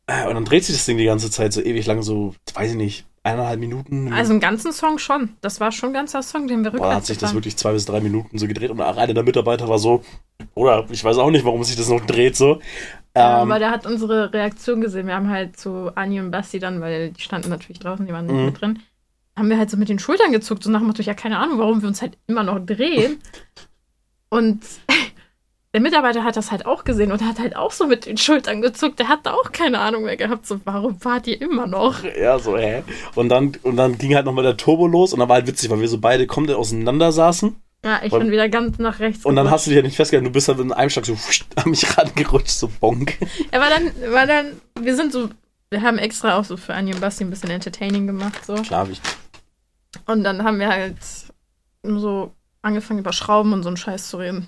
Äh, Und dann dreht sich das Ding die ganze Zeit so ewig lang, so, weiß ich nicht, eineinhalb Minuten. Also einen ganzen Song schon. Das war schon ein ganzer Song, den wir Boah, da rückwärts hat sich das gefahren. wirklich zwei bis drei Minuten so gedreht und auch einer der Mitarbeiter war so, oder ich weiß auch nicht, warum sich das noch dreht so. Ja, Ähm, aber der hat unsere Reaktion gesehen. Wir haben halt zu Anni und Basti dann, weil die standen natürlich draußen, die waren nicht Mhm. mit drin, haben wir halt so mit den Schultern gezuckt, so nach dem Motto, ja, keine Ahnung, warum wir uns halt immer noch drehen. (laughs) und der Mitarbeiter hat das halt auch gesehen und hat halt auch so mit den Schultern gezuckt. Der hatte auch keine Ahnung mehr gehabt, so, warum fahrt ihr immer noch? (laughs) Ja, so, hä? Und dann, und dann ging halt nochmal der Turbo los und dann war halt witzig, weil wir so beide komplett auseinander saßen. Ja, ich bin wieder ganz nach rechts. Und dann gerutscht. hast du dich ja nicht festgehalten, du bist dann in einem Schlag so wusch, an mich rangerutscht, so bonk. Ja, weil dann, weil dann, wir sind so, wir haben extra auch so für Anni und Basti ein bisschen entertaining gemacht, so. Klar, ich. Und dann haben wir halt so angefangen über Schrauben und so einen Scheiß zu reden.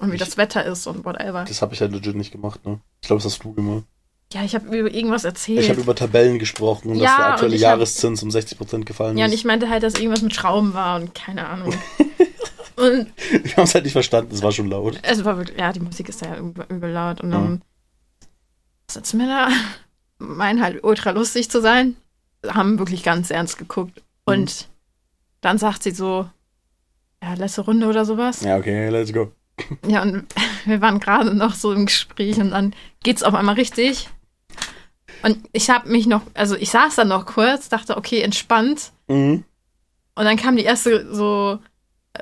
Und wie Ich- das Wetter ist und whatever. Das habe ich halt legit nicht gemacht, ne? Ich glaube, das hast du gemacht. Ja, ich habe über irgendwas erzählt. Ich habe über Tabellen gesprochen und dass Ja, der und aktuelle ich hab- Jahreszins um 60% gefallen ja, und ist. ich meinte halt, dass irgendwas mit Schrauben war und keine Ahnung. (laughs) und Wir haben es halt nicht verstanden, es war schon laut. es war wirklich, ja, die Musik ist ja übel, laut. Und dann sitzen wir da, meinen halt ultra lustig zu sein, haben wirklich ganz ernst geguckt. Und dann sagt sie so, ja, letzte Runde oder sowas. Ja, okay, let's go. Ja, und wir waren gerade noch so im Gespräch und dann geht's auf einmal richtig. Und ich habe mich noch, also ich saß dann noch kurz, dachte, okay, entspannt. Mhm. Und dann kam die erste so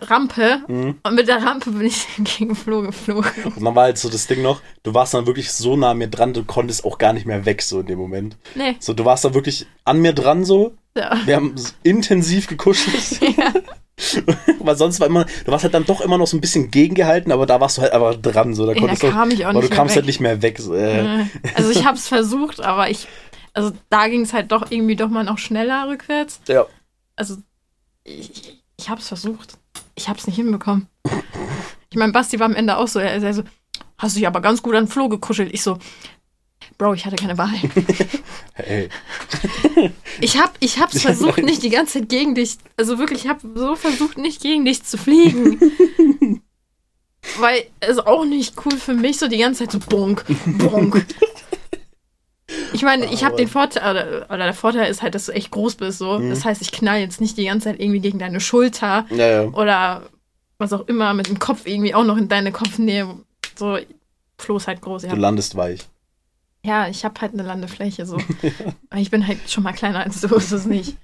Rampe Mhm. und mit der Rampe bin ich (laughs) gegen Floh geflogen. Und dann war halt so das Ding noch, du warst dann wirklich so nah an mir dran, du konntest auch gar nicht mehr weg, so in dem Moment. Nee, So, du warst da wirklich an mir dran, so. Ja. Wir haben intensiv gekuschelt. (laughs) ja. (laughs) Weil sonst war immer, du warst halt dann doch immer noch so ein bisschen gegengehalten, aber da warst du halt einfach dran, so. Da Ja, konntest da du, kam ich auch aber nicht du mehr kamst weg. halt nicht mehr weg. So, äh. Also ich habe es versucht, aber ich, also da ging es halt doch irgendwie doch mal noch schneller rückwärts. Ja. Also ich, ich habe es versucht. Ich habe es nicht hinbekommen. Ich meine, Basti war am Ende auch so, er, er so, hast du dich aber ganz gut an Flo gekuschelt. Ich so, Bro, ich hatte keine Wahl. (laughs) Hey. Ich habe ich hab's versucht, (laughs) nicht die ganze Zeit gegen dich, also wirklich, ich habe so versucht, nicht gegen dich zu fliegen. (laughs) Weil es auch nicht cool für mich, so die ganze Zeit so bonk, bonk. Ich meine, ich habe den Vorteil, oder, oder der Vorteil ist halt, dass du echt groß bist, so. Mhm. Das heißt, ich knall jetzt nicht die ganze Zeit irgendwie gegen deine Schulter Ja, ja. oder was auch immer mit dem Kopf irgendwie auch noch in deine Kopfnähe. So, Flo ist halt groß, ja. Du landest weich. Ja, ich habe halt eine Landefläche, so. (laughs) Aber ich bin halt schon mal kleiner als du, ist es nicht.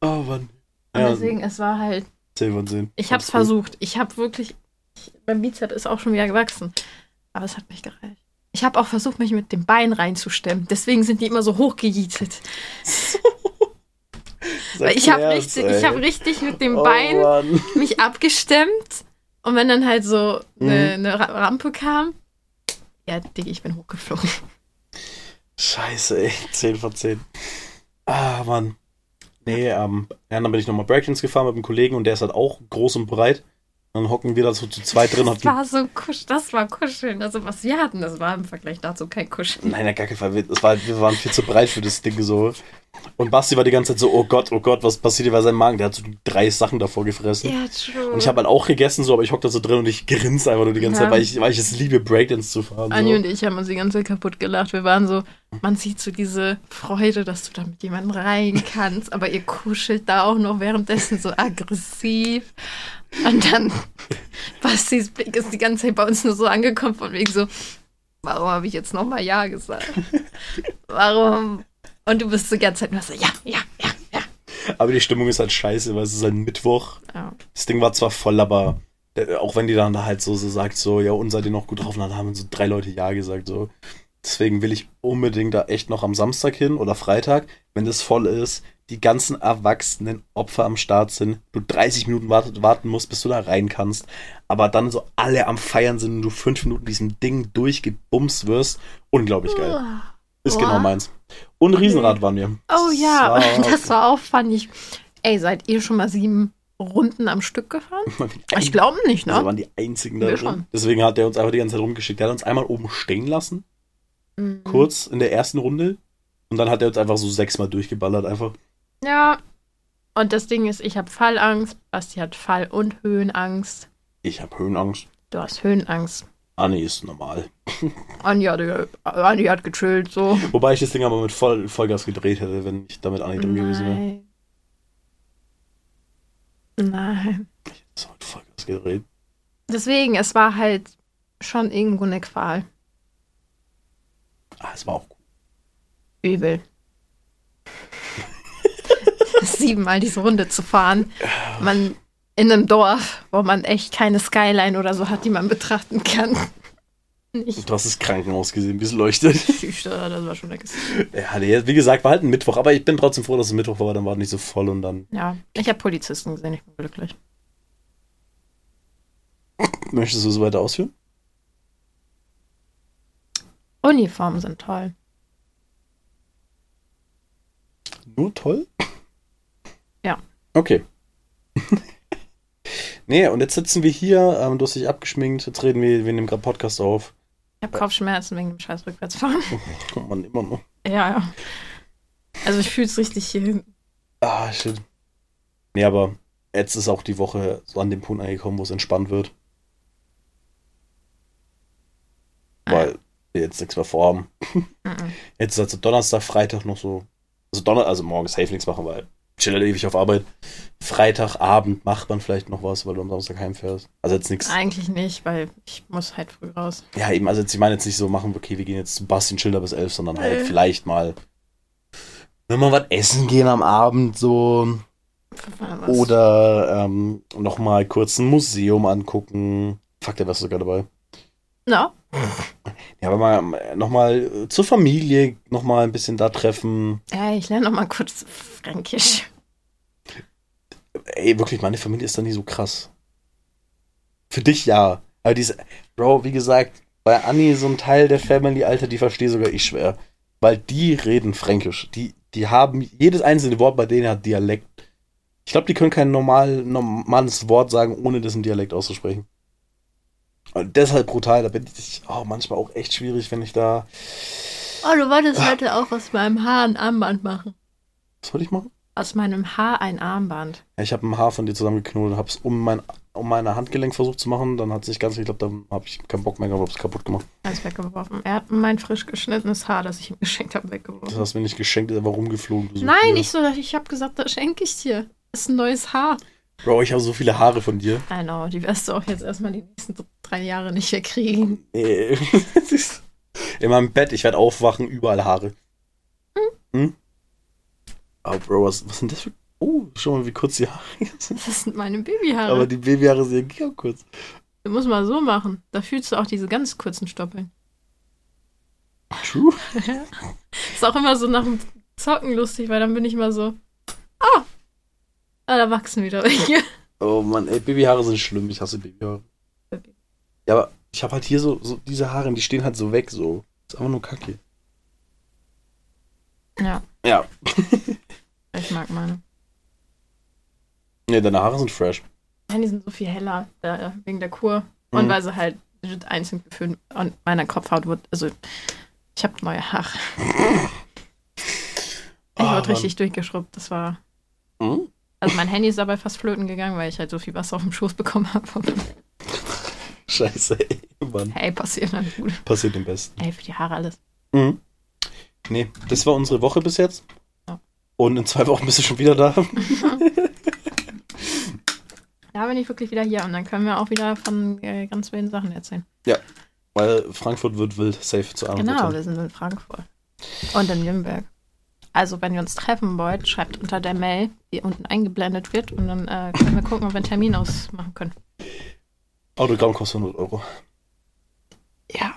Oh, Mann. Und Ja, deswegen, es war halt, 10 von 10. ich habe es versucht. Ich habe wirklich, ich, mein Bizeps ist auch schon wieder gewachsen. Aber es hat nicht gereicht. Ich habe auch versucht, mich mit dem Bein reinzustemmen. Deswegen sind die immer so hochgejietet. (laughs) Ich habe richtig, ich habe richtig mit dem oh, Bein Mann. mich abgestemmt. Und wenn dann halt so eine, Mhm. Ra- Rampe kam, ja, Digga, ich bin hochgeflogen. Scheiße, ey. (laughs) 10 von 10. Ah, Mann. Nee, ähm, ja, dann bin ich nochmal Breakdance gefahren mit einem Kollegen und der ist halt auch groß und breit. Dann hocken wir da so zu zweit drin. Das war so kusch, das war kuscheln. Also was wir hatten, das war im Vergleich dazu kein Kuscheln. Nein, gar keinen Fall. Wir- Das war, wir waren viel zu breit für das Ding so. Und Basti war die ganze Zeit so, oh Gott, oh Gott, was passiert hier bei seinem Magen? Der hat so drei Sachen davor gefressen. Ja, true. Und ich habe halt auch gegessen, so, aber ich hock da so drin und ich grinse einfach nur die ganze Ja. Zeit, weil ich, weil ich es liebe, Breakdance zu fahren. Anni So. und ich haben uns die ganze Zeit kaputt gelacht. Wir waren so, man sieht so diese Freude, dass du da mit jemandem rein kannst, aber ihr kuschelt da auch noch währenddessen so aggressiv. Und dann, Bastis Blick ist die ganze Zeit bei uns nur so angekommen, von wegen so, warum habe ich jetzt nochmal Ja gesagt? Warum? Und du bist die ganze Zeit nur so, ja, ja, ja, ja. Aber die Stimmung ist halt scheiße, weil es ist halt Mittwoch. ja. Das Ding war zwar voll, aber äh, auch wenn die dann da halt so, so sagt, so, ja, und seid ihr noch gut drauf, dann haben so drei Leute Ja gesagt, so. Deswegen will ich unbedingt da echt noch am Samstag hin oder Freitag, wenn das voll ist, die ganzen erwachsenen Opfer am Start sind, du 30 Minuten wartet, warten musst, bis du da rein kannst, aber dann so alle am Feiern sind und du fünf Minuten diesem Ding durchgebumst wirst. Unglaublich geil. Ist Boah. genau meins. Und Riesenrad waren wir. Oh ja, Das war- (laughs) das war auch funny. Ey, seid ihr schon mal sieben Runden am Stück gefahren? (laughs) Ich glaube nicht, Wir ne? waren die einzigen da drin. schon. Deswegen hat er uns einfach die ganze Zeit rumgeschickt. Er hat uns einmal oben stehen lassen, Mhm. kurz in der ersten Runde. Und dann hat er uns einfach so sechsmal durchgeballert einfach. Ja. Und das Ding ist, ich habe Fallangst. Basti hat Fall- und Höhenangst. Ich habe Höhenangst. Du hast Höhenangst. Anni ist normal. (laughs) Andi hat, Andi hat gechillt, so. Wobei ich das Ding aber mit Voll, Vollgas gedreht hätte, wenn ich damit Anni drin gewesen wäre. Nein. Nein. Das mit Vollgas gedreht. Deswegen, es war halt schon irgendwo eine Qual. Ah, es war auch gut. Übel. (laughs) Siebenmal diese Runde zu fahren. Man in einem Dorf, wo man echt keine Skyline oder so hat, die man betrachten kann. Nicht Du hast das Krankenhaus gesehen, wie es leuchtet. (laughs) das war schon. Ja, nee, wie gesagt, war halt ein Mittwoch. Aber ich bin trotzdem froh, dass es Mittwoch war, dann war es nicht so voll und dann Ja, ich habe Polizisten gesehen, ich bin glücklich. möchtest du es weiter ausführen. Uniformen sind toll. Nur toll? Ja. Okay. (laughs) nee, und jetzt sitzen wir hier, ähm, du hast dich abgeschminkt, jetzt reden wir, wir nehmen gerade Podcast auf. Ich habe Kopfschmerzen wegen dem scheiß Rückwärtsfahren. Kommt (laughs) man immer noch. ja, ja. Also ich fühle es richtig hier hinten. Ah, shit. Nee, aber jetzt ist auch die Woche so an dem Punkt angekommen, wo es entspannt wird. Weil wir jetzt nichts mehr vorhaben. Mhm. Jetzt ist also Donnerstag, Freitag noch so. Also Donner, also morgen safe nichts machen, weil chill ewig auf Arbeit. Freitagabend macht man vielleicht noch was, weil du am Samstag heimfährst. Also jetzt nichts. Eigentlich nicht, weil ich muss halt früh raus. Ja, eben, also jetzt, ich meine jetzt nicht so machen, okay, wir gehen jetzt zu Basti und Schilder bis elf, sondern halt Nee. vielleicht mal, wenn wir was essen gehen am Abend, so. Oder ähm, nochmal kurz ein Museum angucken. Fuck, der wärst sogar dabei. Na, Ja, aber mal nochmal zur Familie nochmal ein bisschen da treffen. ja, ich lerne noch mal kurz Fränkisch. Ey, wirklich, meine Familie ist da nicht so krass. Für dich ja. Aber diese, Bro, wie gesagt, bei Anni so ein Teil der Family, Alter, die verstehe sogar ich schwer. Weil die reden Fränkisch. Die, die haben, jedes einzelne Wort bei denen hat Dialekt. Ich glaube, die können kein normal, normales Wort sagen, ohne das im Dialekt auszusprechen. Und deshalb brutal, da bin ich oh, manchmal auch echt schwierig, wenn ich da. Oh, du wolltest heute auch aus meinem Haar ein Armband machen. Was wollte ich machen? Aus meinem Haar ein Armband. Ja, ich habe ein Haar von dir zusammengeknotet und habe es um mein um meine Handgelenk versucht zu machen. Dann hat sich ganz, ich glaube, dann habe ich keinen Bock mehr gehabt, habe es kaputt gemacht. Alles weggeworfen. Er hat mein frisch geschnittenes Haar, das ich ihm geschenkt habe, Das weggeworfen. hast du mir nicht geschenkt, ist einfach rumgeflogen. Nein, ich so, ich habe gesagt, das schenke ich dir. Das ist ein neues Haar. Bro, ich habe so viele Haare von dir. I know, die wirst du auch jetzt erstmal die nächsten drei Jahre nicht mehr kriegen. Äh, das (laughs) ist- In meinem Bett, ich werde aufwachen, überall Haare. Hm? Oh, Bro, was, was sind das für. Oh, schau mal, wie kurz die Haare sind. Das sind meine Babyhaare. Aber die Babyhaare sind ja kurz. du musst mal so machen. Da fühlst du auch diese ganz kurzen Stoppeln. True. (laughs) Ist auch immer so nach dem Zocken lustig, weil dann bin ich immer so, ah, ah da wachsen wieder welche. Oh Mann, ey, Babyhaare sind schlimm. Ich hasse Babyhaare. Ja, aber ich habe halt hier so, so diese Haare, die stehen halt so weg, so. ist einfach nur kacke. Ja, Ja. (laughs) ich mag meine. Ne, deine Haare sind fresh. Ja, die sind so viel heller, äh, wegen der Kur. Und Mhm. weil sie halt einzeln gefüllt und meiner Kopfhaut wird, also ich habe neue Haare. (laughs) Ich Ah, wurde richtig durchgeschrubbt. Das war. Hm? Also mein Handy ist dabei fast flöten gegangen, weil ich halt so viel Wasser auf dem Schoß bekommen habe. Scheiße, ey, Mann. Hey, passiert dann gut. Passiert dem Besten. Ey, für die Haare alles. Mhm. Nee, das war unsere Woche bis jetzt. Ja. Und in zwei Wochen bist du schon wieder da. (laughs) Da bin ich wirklich wieder hier und dann können wir auch wieder von äh, ganz wilden Sachen erzählen. Weil Frankfurt wird wild, safe zu 100%. Genau, wir sind in Frankfurt. Und in Nürnberg. Also, wenn ihr uns treffen wollt, schreibt unter der Mail, die unten eingeblendet wird, und dann äh, können wir gucken, ob wir einen Termin ausmachen können. Autogramm kostet 100 Euro. Ja.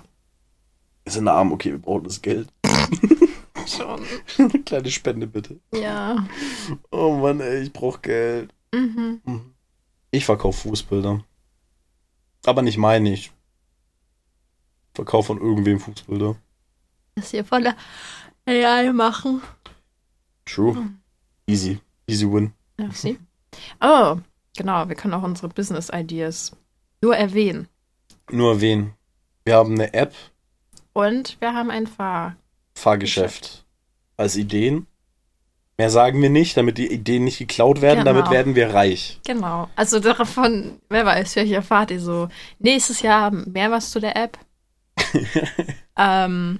Wir sind arm, okay, wir brauchen das Geld. (laughs) Schon. Eine (laughs) kleine Spende bitte. Ja. Oh Mann, ey, ich brauch Geld. Mhm. Mhm. Ich verkaufe Fußbilder. Aber nicht meine ich. Verkauf von irgendwem Fußbilder. Das hier voller AI machen. True. Easy. Easy win. Ja, sie. Oh, genau. Wir können auch unsere Business Ideas nur erwähnen. Nur erwähnen. Wir haben eine App, Und wir haben ein Fahr. Fahrgeschäft als Ideen. Mehr sagen wir nicht, damit die Ideen nicht geklaut werden. Genau. Damit werden wir reich. Genau. Also davon, wer weiß, vielleicht erfahrt ihr so nächstes Jahr mehr was zu der App. (laughs) ähm,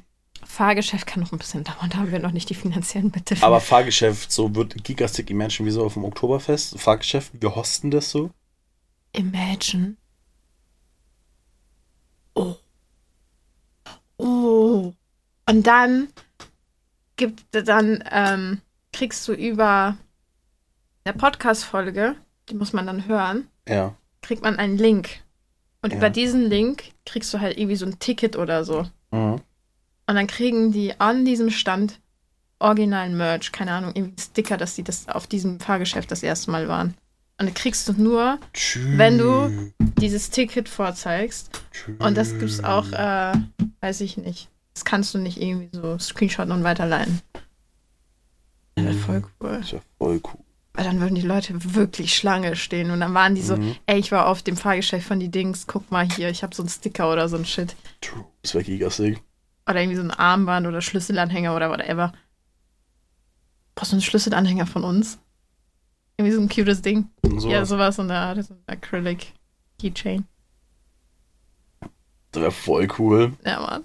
Fahrgeschäft kann noch ein bisschen dauern, da haben wir noch nicht die finanziellen Mittel. Aber Fahrgeschäft, so wird Gigastic Imagine wie so auf dem Oktoberfest. Fahrgeschäft, wir hosten das so. Imagine. Oh. Oh. Und dann gibt dann ähm, kriegst du über der Podcast-Folge, die muss man dann hören, Ja. kriegt man einen Link. Und Ja. über diesen Link kriegst du halt irgendwie so ein Ticket oder so. Mhm. Und dann kriegen die an diesem Stand originalen Merch, keine Ahnung, irgendwie Sticker, dass die das auf diesem Fahrgeschäft das erste Mal waren. Und dann kriegst du nur Tschüss. Wenn du- dieses Ticket vorzeigst. Tschüss. Und das gibt's auch, äh, weiß ich nicht. Das kannst du nicht irgendwie so screenshotten und weiterleiten. Das wäre voll cool. ist ja voll cool. Weil dann würden die Leute wirklich Schlange stehen und dann waren die so, Mhm. ey, ich war auf dem Fahrgeschäft von die Dings, guck mal hier, ich habe so einen Sticker oder so ein Shit. True. Das wäre Gigastic. Oder irgendwie so ein Armband oder Schlüsselanhänger oder whatever. Brauchst du einen Schlüsselanhänger von uns? Irgendwie so ein cutes Ding. Sowas. Ja, sowas in der Art, so ein Acrylic Keychain. Das wäre voll cool. Ja, Mann.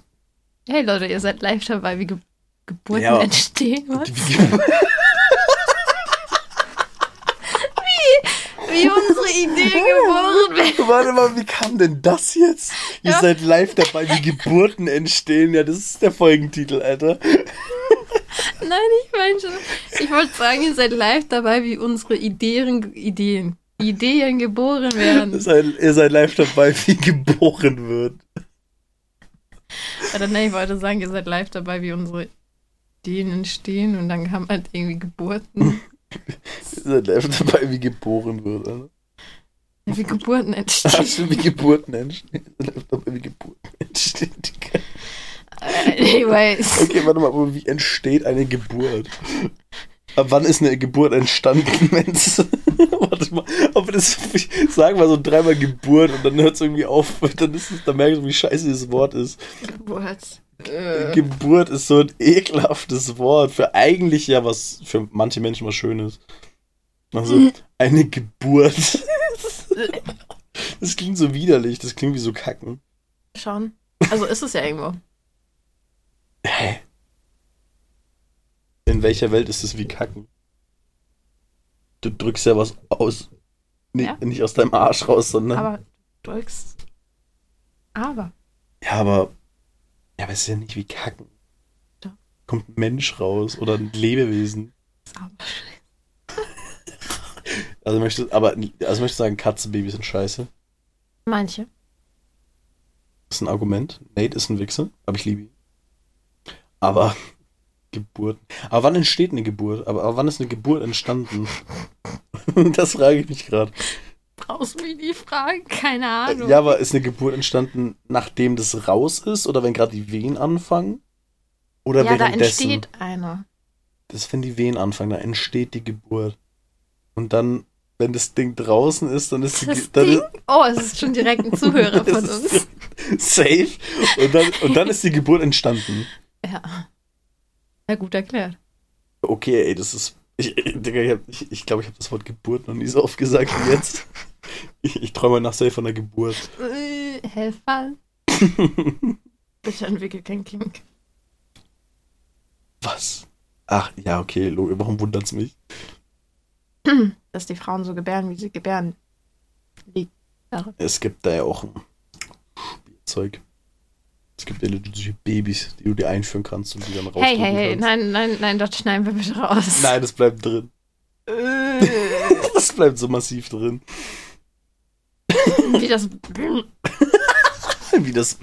Hey Leute, ihr seid live dabei, wie Ge Geburten Ja. entstehen. Was? (laughs) Ideen geboren werden. (laughs) Warte mal, wie kam denn das jetzt? Ihr Ja. seid live dabei, wie Geburten entstehen. Ja, das ist der Folgentitel, Alter. (laughs) Nein, ich meine schon. Ich wollte sagen, ihr seid live dabei, wie unsere Ideen, Ideen, Ideen geboren werden. seid, ihr seid live dabei, wie geboren wird. Oder nein, ich wollte sagen, ihr seid live dabei, wie unsere Ideen entstehen und dann kam halt irgendwie Geburten. (laughs) Ihr seid live dabei, wie geboren wird, Alter. Wie Geburten Ach, entstehen. stimmt, wie Geburten entstehen. Wie Geburten entstehen. (laughs) Anyways. Okay, warte mal, wie entsteht eine Geburt? Ab wann ist eine Geburt entstanden, Mensch? (laughs) warte mal, aber das, sagen wir so dreimal Geburt und dann hört es irgendwie auf, dann ist es, dann merkst du, wie scheiße dieses Wort ist. Geburt. Äh. Geburt ist so ein ekelhaftes Wort für eigentlich ja was, für manche Menschen was Schönes. Also, (laughs) eine Geburt. (laughs) Das klingt so widerlich, das klingt wie so Kacken. Schon. Also ist es ja irgendwo. Hä? In welcher Welt ist es wie Kacken? Du drückst ja was aus. Nee, Ja. Nicht aus deinem Arsch raus, sondern. Aber du drückst. Aber. ja, aber. Ja, aber es ist ja nicht wie Kacken. Doch. Kommt ein Mensch raus oder ein Lebewesen. ist aber Also möchtest, aber, also möchtest du sagen, Katzenbabys sind scheiße? Manche. Das ist ein Argument. Nate ist ein Wichser, aber ich liebe ihn. Aber Geburt. Aber wann entsteht eine Geburt? Aber, aber wann ist eine Geburt entstanden? (laughs) das frage ich mich gerade. Brauchst du mich nie fragen? Keine Ahnung. Ja, aber ist eine Geburt entstanden, nachdem das raus ist oder wenn gerade die Wehen anfangen? Oder ja da entsteht eine. Das ist, wenn die Wehen anfangen, da entsteht die Geburt. Und dann, wenn das Ding draußen ist, dann ist die Das dann Ding? Oh, es ist schon direkt ein Zuhörer (laughs) von uns. ist (laughs) Safe. Und dann, und dann ist die Geburt entstanden. Ja. Ja, gut erklärt. Okay, ey, das ist. Ich, Digga, ich glaube, ich, ich, glaub, ich habe das Wort Geburt noch nie so oft gesagt wie jetzt. (laughs) Ich, ich träume nach safe von der Geburt. Äh, Helfer. Bitte entwickelt kein Kink. Was? Ach, ja, okay, warum wundert's mich? Dass die Frauen so gebären, wie sie gebären. Liegt daran. Es gibt da ja auch ein Spielzeug. Es gibt ja solche Babys, die du dir einführen kannst und die dann rausdrücken Hey, hey, hey, kannst. nein, nein, nein, das schneiden wir bitte raus. Nein, das bleibt drin. Äh, (laughs) Das bleibt so massiv drin. wie das. (laughs) Wie das.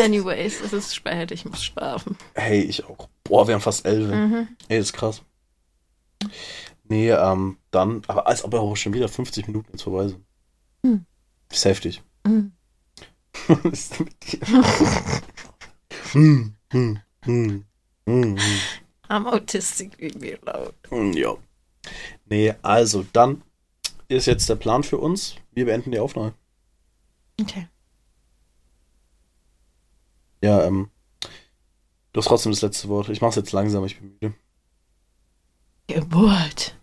Anyways, es ist spät, ich muss schlafen. Hey, ich auch. Boah, wir haben fast elf. Mhm. Ey, das ist krass. Nee, ähm, dann, aber als ob auch schon wieder 50 Minuten jetzt vorbei sind. Hm. Das ist heftig. Mhm. (laughs) Was ist denn mit dir? hm, hm, hm, hm, I'm autistic, leave me alone. hm, ja. Nee, also dann ist jetzt der Plan für uns. Wir beenden die Aufnahme. Okay. Ja, ähm, du hast trotzdem das letzte Wort. Ich mach's jetzt langsam, ich bin müde. Geburt.